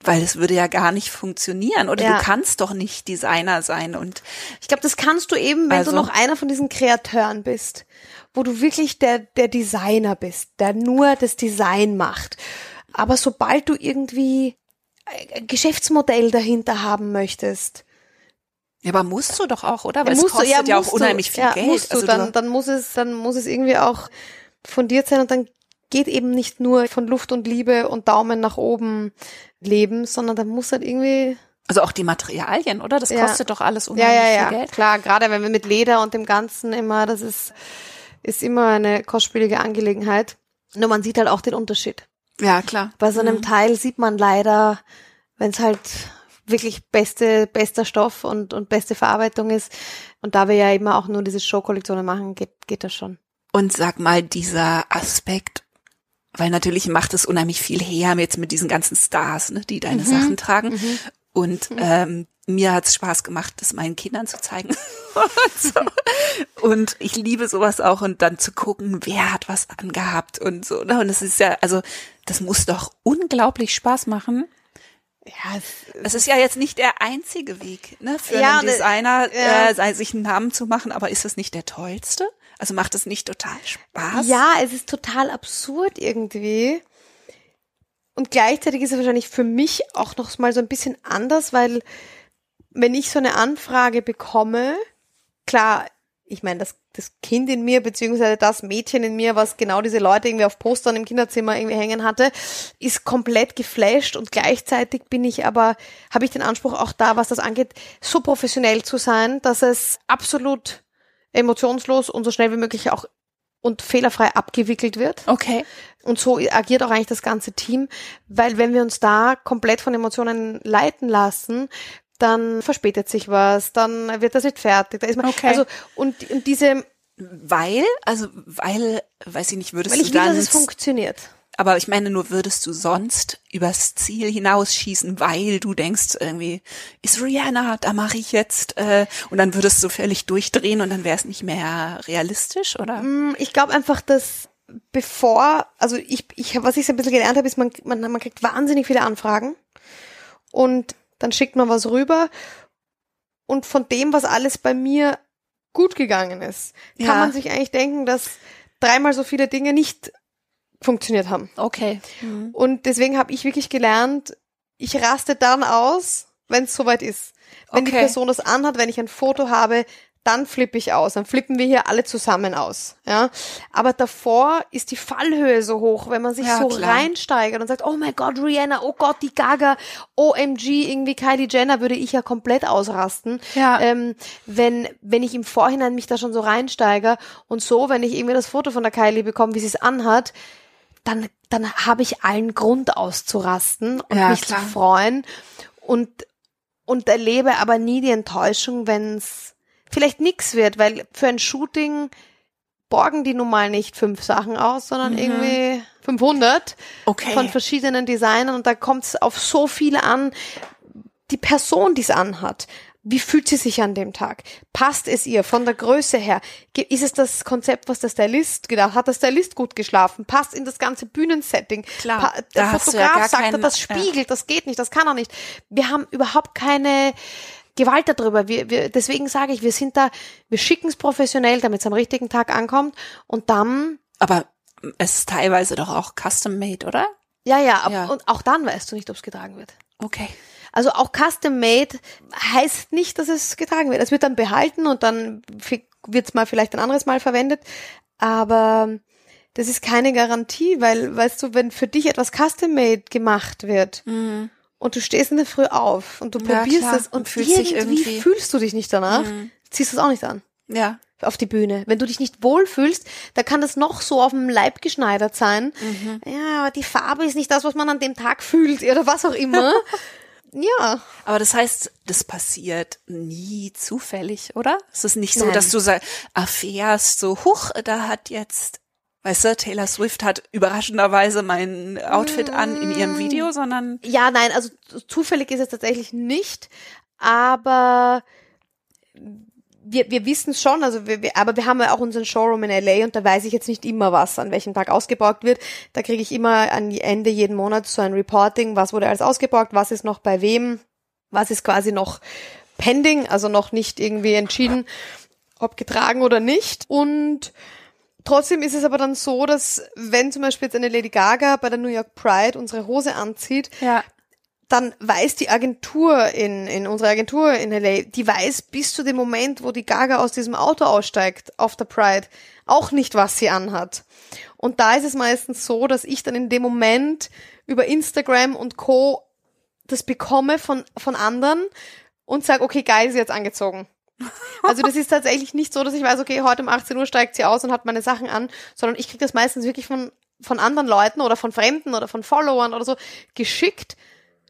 weil es würde ja gar nicht funktionieren. Oder Ja. du kannst doch nicht Designer sein und Ich glaube, das kannst du eben, wenn Also- du noch einer von diesen Kreateuren bist, wo du wirklich der, der Designer bist, der nur das Design macht. Aber sobald du irgendwie Geschäftsmodell dahinter haben möchtest, ja, aber musst du doch auch, oder? Weil es musst du, kostet ja, auch musst du, unheimlich viel ja, Geld. Musst du, Also dann, dann muss es, dann muss es irgendwie auch fundiert sein und dann geht eben nicht nur von Luft und Liebe und Daumen nach oben leben, sondern dann muss halt irgendwie also auch die Materialien, oder? Das Ja. kostet doch alles ja, unheimlich ja, ja, viel Geld. klar, gerade wenn wir mit Leder und dem Ganzen immer, das ist ist immer eine kostspielige Angelegenheit. Nur man sieht halt auch den Unterschied. Ja, klar. Bei so einem Mhm. Teil sieht man leider, wenn es halt wirklich beste, bester Stoff und, und beste Verarbeitung ist. Und da wir ja immer auch nur diese Show-Kollektionen machen, geht, geht das schon. Und sag mal, dieser Aspekt, weil natürlich macht es unheimlich viel her jetzt mit diesen ganzen Stars, ne, die deine Sachen tragen. Und ähm, mir hat's Spaß gemacht, das meinen Kindern zu zeigen. und, so. und ich liebe sowas auch und dann zu gucken, wer hat was angehabt und so. Ne? Und das ist ja, also das muss doch unglaublich Spaß machen. Ja, Es ist ja jetzt nicht der einzige Weg, ne, für Ja, einen Designer, ja. äh, sei- sich einen Namen zu machen, aber ist es nicht der tollste? Also macht es nicht total Spaß? Ja, es ist total absurd irgendwie. Und gleichzeitig ist es wahrscheinlich für mich auch noch mal so ein bisschen anders, weil wenn ich so eine Anfrage bekomme, klar, ich meine, das, das Kind in mir, beziehungsweise das Mädchen in mir, was genau diese Leute irgendwie auf Postern im Kinderzimmer irgendwie hängen hatte, ist komplett geflasht und gleichzeitig bin ich aber, habe ich den Anspruch auch da, was das angeht, so professionell zu sein, dass es absolut emotionslos und so schnell wie möglich auch und fehlerfrei abgewickelt wird. Okay. Und so agiert auch eigentlich das ganze Team, weil wenn wir uns da komplett von Emotionen leiten lassen, dann verspätet sich was, dann wird das nicht fertig. Da ist man, Okay. Also und, und diese, Weil, also, weil, weiß ich nicht, würdest weil ich du will, dann, dass es funktioniert. aber ich meine, nur würdest du sonst übers Ziel hinausschießen, weil du denkst irgendwie, ist Rihanna, da mache ich jetzt, äh, und dann würdest du völlig durchdrehen und dann wäre es nicht mehr realistisch, oder? Mm, Ich glaube einfach, dass bevor, also ich, ich was ich so ein bisschen gelernt habe, ist, man, man, man kriegt wahnsinnig viele Anfragen und dann schickt man was rüber und von dem, was alles bei mir gut gegangen ist, kann Ja. man sich eigentlich denken, dass dreimal so viele Dinge nicht funktioniert haben. Okay. Und deswegen habe ich wirklich gelernt, ich raste dann aus, wenn es soweit ist. Wenn die Okay. Person das anhat, wenn ich ein Foto habe, dann flippe ich aus. Dann flippen wir hier alle zusammen aus. Ja, aber davor ist die Fallhöhe so hoch, wenn man sich Ja, so klar. reinsteigert und sagt, oh mein Gott, Rihanna, oh Gott, die Gaga, OMG, irgendwie Kylie Jenner, würde ich ja komplett ausrasten. Ja. Ähm, wenn, wenn ich im Vorhinein mich da schon so reinsteige und so, wenn ich irgendwie das Foto von der Kylie bekomme, wie sie es anhat, dann, dann habe ich allen Grund auszurasten und Ja, mich klar. zu freuen und, und erlebe aber nie die Enttäuschung, wenn es vielleicht nix wird, weil für ein Shooting borgen die nun mal nicht fünf Sachen aus, sondern irgendwie 500 Okay. von verschiedenen Designern und da kommt es auf so viele an. Die Person, die es anhat, wie fühlt sie sich an dem Tag? Passt es ihr von der Größe her? Ist es das Konzept, was der Stylist gedacht hat? Der Stylist gut geschlafen? Passt in das ganze Bühnensetting? Klar, Pa- der ja Fotograf gar sagt, keinen- das spiegelt, das geht nicht, das kann er nicht. Wir haben überhaupt keine Gewalt darüber. Wir, wir, deswegen sage ich, wir sind da, wir schicken es professionell, damit es am richtigen Tag ankommt und dann Aber es ist teilweise doch auch custom made, oder? ja, ja, ab, Ja. und auch dann weißt du nicht, ob es getragen wird. Okay. Also auch Custom Made heißt nicht, dass es getragen wird. Es wird dann behalten und dann wird es mal vielleicht ein anderes Mal verwendet. Aber das ist keine Garantie, weil, weißt du, wenn für dich etwas Custom Made gemacht wird und du stehst in der Früh auf und du Mhm. Ja, probierst klar. es und, Und fühlst dich irgendwie, irgendwie- Mhm. fühlst du dich nicht danach, ziehst du es auch nicht an Ja. auf die Bühne. Wenn du dich nicht wohlfühlst, da kann das noch so auf dem Leib geschneidert sein. Mhm. Ja, aber die Farbe ist nicht das, was man an dem Tag fühlt oder was auch immer. ja. Aber das heißt, das passiert nie zufällig, oder? Es ist nicht so, Nein. dass du sa- erfährst, so, huch, da hat jetzt, weißt du, Taylor Swift hat überraschenderweise mein Outfit an in ihrem Video, sondern Ja, nein, also zufällig ist es tatsächlich nicht, aber wir, wir wissen es schon, also wir, wir, aber wir haben ja auch unseren Showroom in LA und da weiß ich jetzt nicht immer was, an welchem Tag ausgeborgt wird. Da kriege ich immer an Ende jeden Monat so ein Reporting, was wurde alles ausgeborgt, was ist noch bei wem, was ist quasi noch pending, also noch nicht irgendwie entschieden, ob getragen oder nicht. Und Trotzdem ist es aber dann so, dass wenn zum Beispiel jetzt eine Lady Gaga bei der New York Pride unsere Hose anzieht, ja. dann weiß die Agentur in, in unserer Agentur in LA, die weiß bis zu dem Moment, wo die Gaga aus diesem Auto aussteigt auf der Pride, auch nicht, was sie anhat. Und da ist es meistens so, dass ich dann in dem Moment über Instagram und Co. das bekomme von, von anderen und sage, okay, geil, sie jetzt angezogen. Also das ist tatsächlich nicht so, dass ich weiß, okay, heute um 18 Uhr steigt sie aus und hat meine Sachen an, sondern ich kriege das meistens wirklich von, von anderen Leuten oder von Fremden oder von Followern oder so geschickt.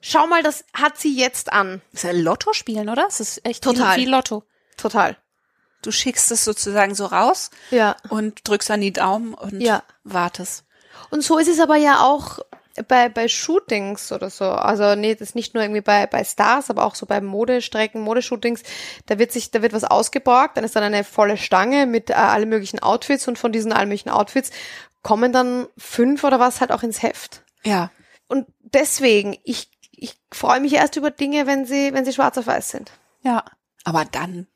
Schau mal, das hat sie jetzt an. Das ist ja Lotto spielen, oder? Das ist echt Total. wie Lotto. Total. Du schickst es sozusagen so raus Ja. und drückst an die Daumen und Ja. wartest. Und so ist es aber ja auch bei, bei Shootings oder so. Also nee, das ist nicht nur irgendwie bei, bei Stars, aber auch so bei Modestrecken, Modeshootings. Da wird sich, da wird was ausgeborgt, dann ist dann eine volle Stange mit äh, allen möglichen Outfits und von diesen allen möglichen Outfits kommen dann fünf oder was halt auch ins Heft. Ja. Und deswegen, ich, ich freue mich erst über Dinge, wenn sie, wenn sie schwarz auf weiß sind. Ja. Aber dann.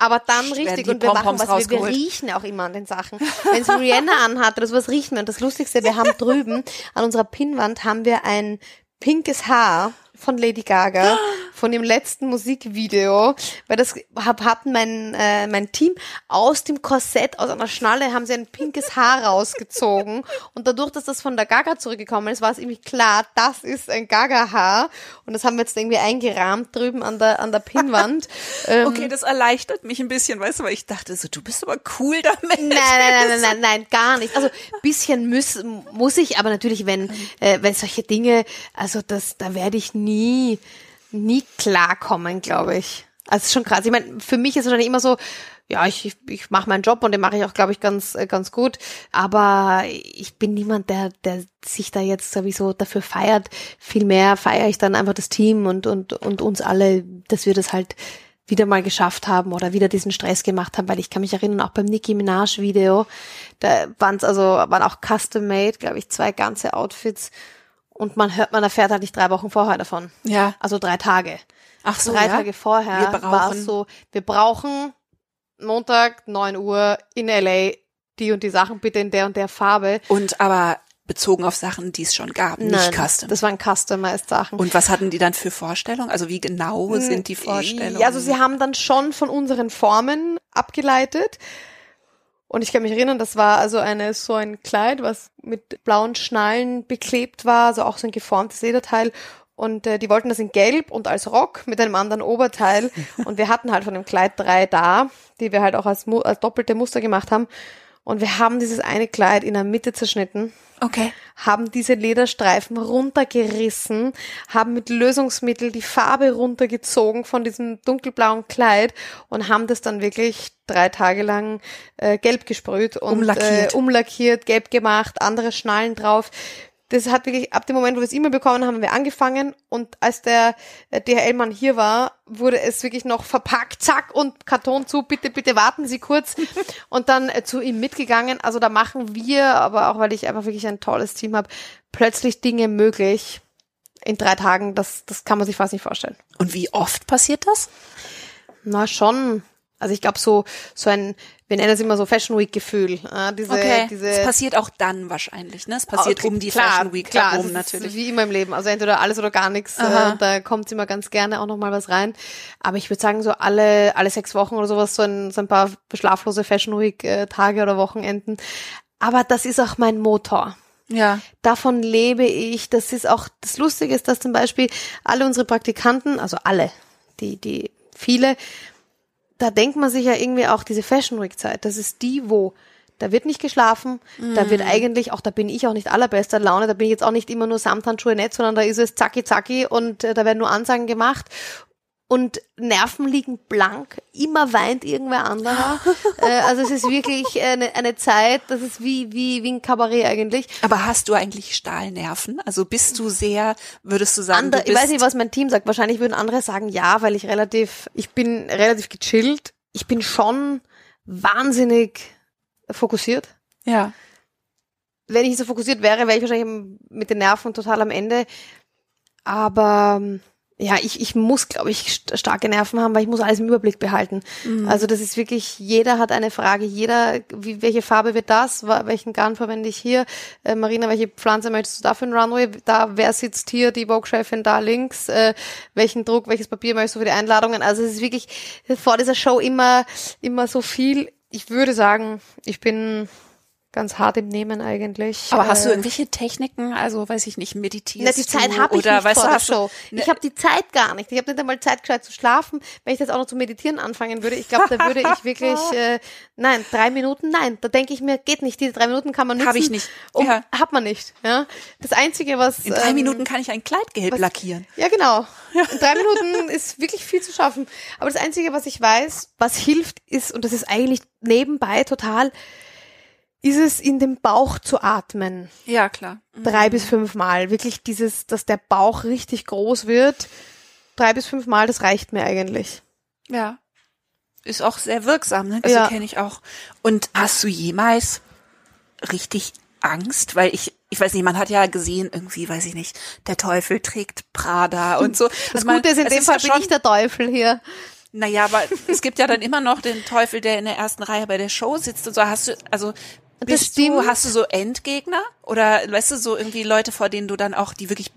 Aber dann richtig und wir machen was, wir, wir riechen auch immer an den Sachen. Wenn sie Rihanna anhat oder sowas riechen wir. Und das Lustigste, wir haben drüben an unserer Pinnwand haben wir ein pinkes Haar von Lady Gaga von dem letzten Musikvideo, weil das hab, hatten mein äh, mein Team aus dem Korsett aus einer Schnalle haben sie ein pinkes Haar rausgezogen und dadurch, dass das von der Gaga zurückgekommen ist, war es irgendwie klar, das ist ein Gaga Haar und das haben wir jetzt irgendwie eingerahmt drüben an der an der Pinnwand. Ähm, Okay, das erleichtert mich ein bisschen, weißt du, weil ich dachte so, du bist aber cool damit. Nein, nein, nein, nein, nein, nein, gar nicht. Also bisschen muss, muss ich, aber natürlich, wenn, äh, wenn solche Dinge, also das, da werde ich nie, nie klarkommen, glaube ich. Also schon krass. Ich meine, für mich ist es wahrscheinlich immer so, ja, ich, ich, ich mache meinen Job und den mache ich auch, glaube ich, ganz, äh, ganz gut. Aber ich bin niemand, der, der sich da jetzt sowieso dafür feiert. Vielmehr feiere ich dann einfach das Team und, und, und uns alle, dass wir das halt wieder mal geschafft haben oder wieder diesen Stress gemacht haben, weil ich kann mich erinnern, auch beim Nicki Minaj Video, da waren es also, waren auch custom made, glaube ich, zwei ganze Outfits und man hört, man erfährt halt nicht drei Wochen vorher davon. Ja. Also drei Tage. Ach so, drei ja? Tage vorher Wir war es so, wir brauchen Montag, 9 Uhr in LA die und die Sachen bitte in der und der Farbe. Und aber bezogen auf Sachen, die es schon gab, nicht custom. Das waren customized Sachen. Und was hatten die dann für Vorstellungen? Also wie genau sind die Vorstellungen? Ja, also sie haben dann schon von unseren Formen abgeleitet. Und ich kann mich erinnern, das war also eine so ein Kleid, was mit blauen Schnallen beklebt war, also auch so ein geformtes Lederteil. Und äh, die wollten das in Gelb und als Rock mit einem anderen Oberteil. Und wir hatten halt von dem Kleid drei da, die wir halt auch als, als doppelte Muster gemacht haben. Und wir haben dieses eine Kleid in der Mitte zerschnitten okay. haben diese Lederstreifen runtergerissen, haben mit Lösungsmittel die Farbe runtergezogen von diesem dunkelblauen Kleid und haben das dann wirklich drei Tage lang äh, gelb gesprüht und Umlackiert. Äh, umlackiert, gelb gemacht, andere Schnallen drauf. Das hat wirklich, ab dem Moment, wo wir es E-Mail bekommen haben, haben wir angefangen und als der äh, DHL-Mann hier war, wurde es wirklich noch verpackt, zack und Karton zu, bitte, bitte warten Sie kurz und dann äh, zu ihm mitgegangen. Also da machen wir, aber auch weil ich einfach wirklich ein tolles Team habe, plötzlich Dinge möglich in drei Tagen. Das, das kann man sich fast nicht vorstellen. Und wie oft passiert das? Na schon. Also ich glaube so so ein, wir nennen es immer so Fashion Week Gefühl. Äh, diese, Es diese passiert auch dann wahrscheinlich, ne? Es passiert Okay, um die klar, Fashion Week klar, herum es natürlich. Wie immer im Leben. Also entweder alles oder gar nichts. Äh, Aha. und da kommt immer ganz gerne auch noch mal was rein. Aber ich würde sagen, so alle, alle sechs Wochen oder sowas, so ein, so ein paar schlaflose Fashion Week äh, Tage oder Wochenenden. Aber das ist auch mein Motor. Ja. Davon lebe ich. Das ist auch, das Lustige ist, dass zum Beispiel alle unsere Praktikanten, also alle, die, die, viele, da denkt man sich ja irgendwie auch diese Fashion Week Zeit. Das ist die, wo da wird nicht geschlafen, da wird eigentlich, auch da bin ich auch nicht allerbester Laune, da bin ich jetzt auch nicht immer nur Samthandschuhe nett, sondern da ist es zacki zacki und äh, da werden nur Ansagen gemacht und Nerven liegen blank, immer weint irgendwer anderer. äh, also es ist wirklich eine, eine Zeit, das ist wie, wie, wie ein Kabarett eigentlich. Aber hast du eigentlich Stahlnerven? Also bist du sehr, würdest du sagen, Ander, du ich weiß nicht, was mein Team sagt. Wahrscheinlich würden andere sagen ja, weil ich relativ, ich bin relativ gechillt. Ich bin schon wahnsinnig fokussiert. ja. Wenn ich so fokussiert wäre, wäre ich wahrscheinlich mit den Nerven total am Ende. Aber ähm, ja, ich, ich muss, glaube ich, st- starke Nerven haben, weil ich muss alles im Überblick behalten. Also das ist wirklich, jeder hat eine Frage, jeder, wie, welche Farbe wird das, welchen Garn verwende ich hier, äh, Marina, welche Pflanze möchtest du da für einen Runway, da, wer sitzt hier, die Vogue-Chefin da links, äh, welchen Druck, welches Papier möchtest du für die Einladungen, also es ist wirklich vor dieser Show immer, immer so viel, ich würde sagen, ich bin ganz hart im Nehmen eigentlich. Aber hast du Äh, irgendwelche Techniken, also weiß ich nicht, meditierst Na, die Zeit habe ich oder nicht weißt vor du, der Show. Ne- Ich habe die Zeit gar nicht. Ich habe nicht einmal Zeit, gescheit zu schlafen. Wenn ich das auch noch zu meditieren anfangen würde, ich glaube, da würde ich wirklich, äh, nein, drei Minuten, nein. Da denke ich mir, geht nicht. Diese drei Minuten kann man nutzen. Hab ich nicht. Um, Ja. Hat man nicht. Ja. Das Einzige, was... In drei ähm, Minuten kann ich ein Kleid gelb lackieren. Ja, genau. In drei Minuten ist wirklich viel zu schaffen. Aber das Einzige, was ich weiß, was hilft, ist, und das ist eigentlich nebenbei total, ist es in den Bauch zu atmen. Ja, klar. Drei bis fünf Mal. Wirklich dieses, dass der Bauch richtig groß wird. Drei bis fünf Mal, das reicht mir eigentlich. Ja. Ist auch sehr wirksam, ne? Also Ja. kenne ich auch. Und hast du jemals richtig Angst? Weil ich, ich weiß nicht, man hat ja gesehen, irgendwie, weiß ich nicht, der Teufel trägt Prada und so. Das Also man- Gute ist, in dem Fall bin ich der Teufel hier. Naja, aber es gibt ja dann immer noch den Teufel, der in der ersten Reihe bei der Show sitzt und so. Hast du, also bist du, stimmt. hast du so Endgegner? Oder weißt du, so irgendwie Leute, vor denen du dann auch, die wirklich,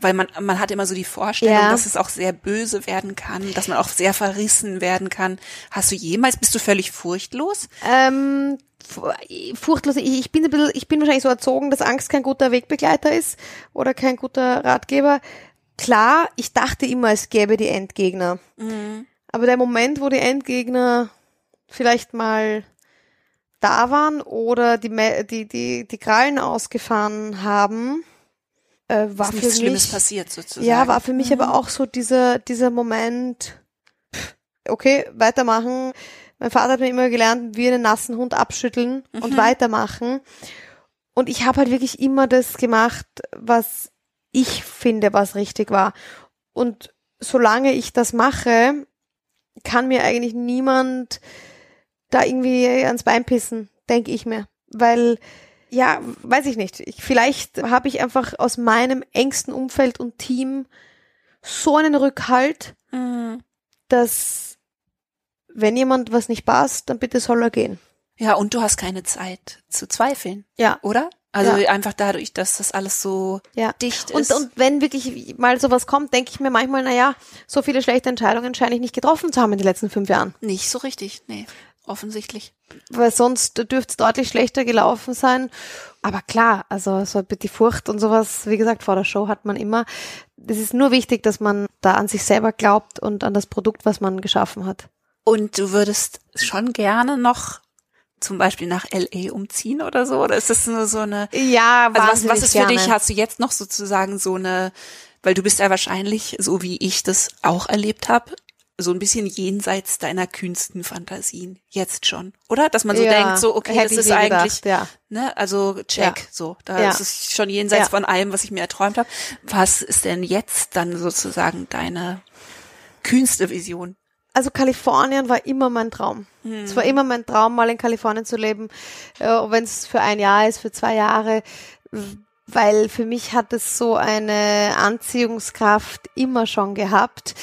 weil man, man hat immer so die Vorstellung, Ja. dass es auch sehr böse werden kann, dass man auch sehr verrissen werden kann. Hast du jemals, bist du völlig furchtlos? Ähm, fu- furchtlos. Ich, ich bin ein bisschen, ich bin wahrscheinlich so erzogen, dass Angst kein guter Wegbegleiter ist oder kein guter Ratgeber. Klar, ich dachte immer, es gäbe die Endgegner. Aber der Moment, wo die Endgegner vielleicht mal da waren oder die, die, die, die Krallen ausgefahren haben, äh, war Ist für nichts Schlimmes mich, passiert sozusagen. ja, war für mich aber auch so dieser, dieser Moment, pff, okay, weitermachen. Mein Vater hat mir immer gelernt, wie einen nassen Hund abschütteln und weitermachen. Und ich habe halt wirklich immer das gemacht, was ich finde, was richtig war. Und solange ich das mache, kann mir eigentlich niemand da irgendwie ans Bein pissen, denke ich mir. Weil, ja, weiß ich nicht. Ich, vielleicht habe ich einfach aus meinem engsten Umfeld und Team so einen Rückhalt, Mhm. dass wenn jemand was nicht passt, dann bitte soll er gehen. Ja, und du hast keine Zeit zu zweifeln, Ja. oder? Also Ja. einfach dadurch, dass das alles so Ja. dicht Und, ist. und wenn wirklich mal sowas kommt, denke ich mir manchmal, na ja, so viele schlechte Entscheidungen scheine ich nicht getroffen zu haben in den letzten fünf Jahren. nicht so richtig, nee, offensichtlich. Weil sonst dürfte es deutlich schlechter gelaufen sein. Aber klar, also so die Furcht und sowas, wie gesagt, vor der Show hat man immer. Es ist nur wichtig, dass man da an sich selber glaubt und an das Produkt, was man geschaffen hat. Und du würdest schon gerne noch zum Beispiel nach LA umziehen oder so? Oder ist das nur so eine, Ja, also was, was ist für dich, gerne. hast du jetzt noch sozusagen so eine, weil du bist ja wahrscheinlich, so wie ich das auch erlebt habe, so ein bisschen jenseits deiner kühnsten Fantasien. Jetzt schon. Oder? Dass man so Ja, denkt, so, okay, das ist eigentlich, gedacht, ja. ne, also check, Ja. so. Da Ja. ist es schon jenseits von allem, was ich mir erträumt habe. Was ist denn jetzt dann sozusagen deine kühnste Vision? Also Kalifornien war immer mein Traum. Es war immer mein Traum, mal in Kalifornien zu leben, äh, wenn es für ein Jahr ist, für zwei Jahre, weil für mich hat es so eine Anziehungskraft immer schon gehabt.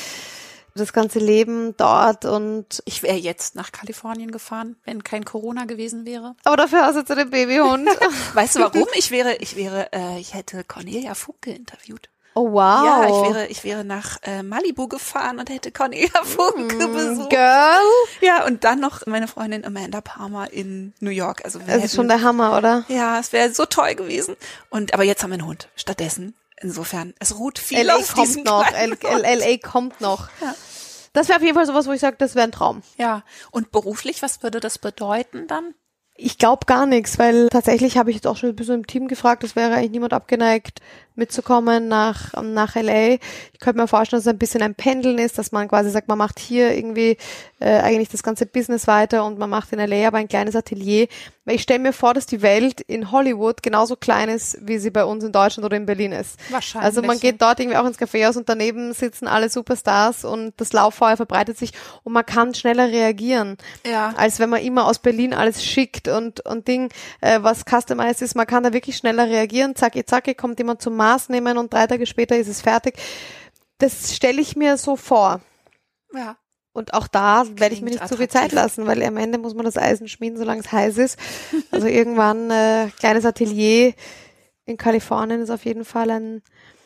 Das ganze Leben dort und Ich wäre jetzt nach Kalifornien gefahren, wenn kein Corona gewesen wäre. aber dafür hast du jetzt einen Babyhund. Weißt du warum? Ich wäre, ich wäre, äh, ich hätte Cornelia Funke interviewt. Oh wow. Ja, ich wäre, ich wäre nach äh, Malibu gefahren und hätte Cornelia Funke besucht. Girl. Ja, und dann noch meine Freundin Amanda Palmer in New York. Also wir Das ist hätten, schon der Hammer, oder? ja, es wäre so toll gewesen. Und aber jetzt haben wir einen Hund. Stattdessen, insofern, es ruht viel LA auf kommt noch. LA kommt noch. Das wäre auf jeden Fall sowas, wo ich sage, das wäre ein Traum. Ja. Und beruflich, was würde das bedeuten dann? Ich glaube gar nichts, weil tatsächlich habe ich jetzt auch schon ein bisschen im Team gefragt, es wäre eigentlich niemand abgeneigt, mitzukommen nach, nach LA. Ich könnte mir vorstellen, dass es ein bisschen ein Pendeln ist, dass man quasi sagt, man macht hier irgendwie äh, eigentlich das ganze Business weiter und man macht in LA aber ein kleines Atelier. Weil ich stelle mir vor, dass die Welt in Hollywood genauso klein ist, wie sie bei uns in Deutschland oder in Berlin ist. Wahrscheinlich, Also man geht dort irgendwie auch ins Caféhaus und daneben sitzen alle Superstars und das Lauffeuer verbreitet sich und man kann schneller reagieren Ja. als wenn man immer aus Berlin alles schickt und, und Ding, äh, was customized ist. Man kann da wirklich schneller reagieren. Zacki, zacki, kommt jemand zum Maß nehmen und drei Tage später ist es fertig. Das stelle ich mir so vor. Ja. Und auch da werde ich mir nicht zu viel Zeit attraktiv. lassen, weil am Ende muss man das Eisen schmieden, solange es heiß ist. Also irgendwann äh, kleines Atelier in Kalifornien ist auf jeden Fall ein,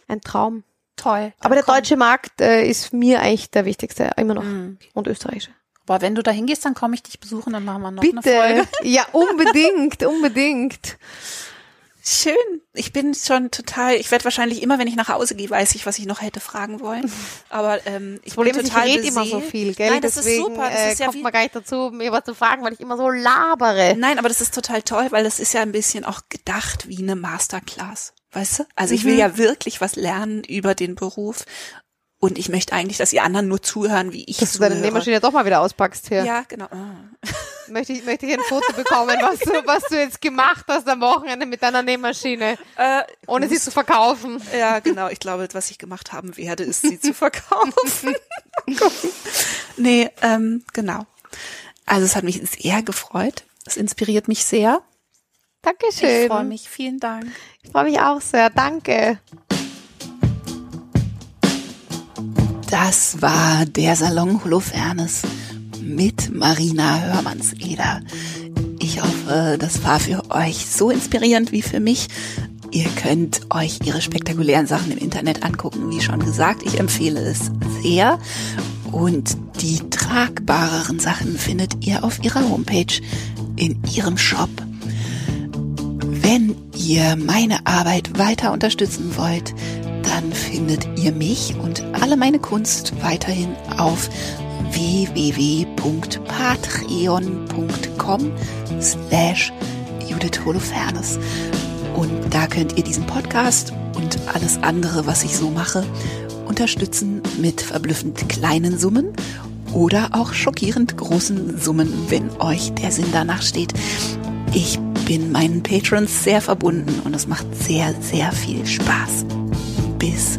ein Traum. Toll. Aber der komm- deutsche Markt äh, ist mir eigentlich der wichtigste, immer noch. Mhm. Und österreichische. Boah, wenn du da hingehst, dann komme ich dich besuchen, dann machen wir noch Bitte. eine Folge. Ja, unbedingt, unbedingt. Schön. Ich bin schon total, ich werde wahrscheinlich immer, wenn ich nach Hause gehe, weiß ich, was ich noch hätte fragen wollen. Aber ähm, ich Problem bin ist, ich total rede immer so viel, gell? Nein, das Deswegen ist super. Das äh, ist ja kommt man gar nicht dazu, mir was zu fragen, weil ich immer so labere. Nein, aber das ist total toll, weil das ist ja ein bisschen auch gedacht wie eine Masterclass. Weißt du? Also ich will Mhm. ja wirklich was lernen über den Beruf. Und ich möchte eigentlich, dass die anderen nur zuhören, wie ich Dass du deine zuhöre. Nähmaschine doch mal wieder auspackst hier. Ja, genau. Ah. Möchte ich, möchte ich ein Foto bekommen, was du, was du jetzt gemacht hast am Wochenende mit deiner Nähmaschine, Äh, ohne sie zu verkaufen. Ja, genau. Ich glaube, was ich gemacht haben werde, ist, sie zu verkaufen. Nee, ähm, genau. Also es hat mich sehr gefreut. Es inspiriert mich sehr. Dankeschön. Ich freue mich. Vielen Dank. Ich freue mich auch sehr. Danke. Das war der Salon Holofernes mit Marina Hörmannseder. Ich hoffe, das war für euch so inspirierend wie für mich. Ihr könnt euch ihre spektakulären Sachen im Internet angucken, wie schon gesagt. Ich empfehle es sehr. Und die tragbareren Sachen findet ihr auf ihrer Homepage in ihrem Shop. Wenn ihr meine Arbeit weiter unterstützen wollt, dann findet ihr mich und alle meine Kunst weiterhin auf www.patreon.com slash Judith Holofernes. Und da könnt ihr diesen Podcast und alles andere, was ich so mache, unterstützen mit verblüffend kleinen Summen oder auch schockierend großen Summen, wenn euch der Sinn danach steht. Ich bin meinen Patrons sehr verbunden und es macht sehr, sehr viel Spaß bis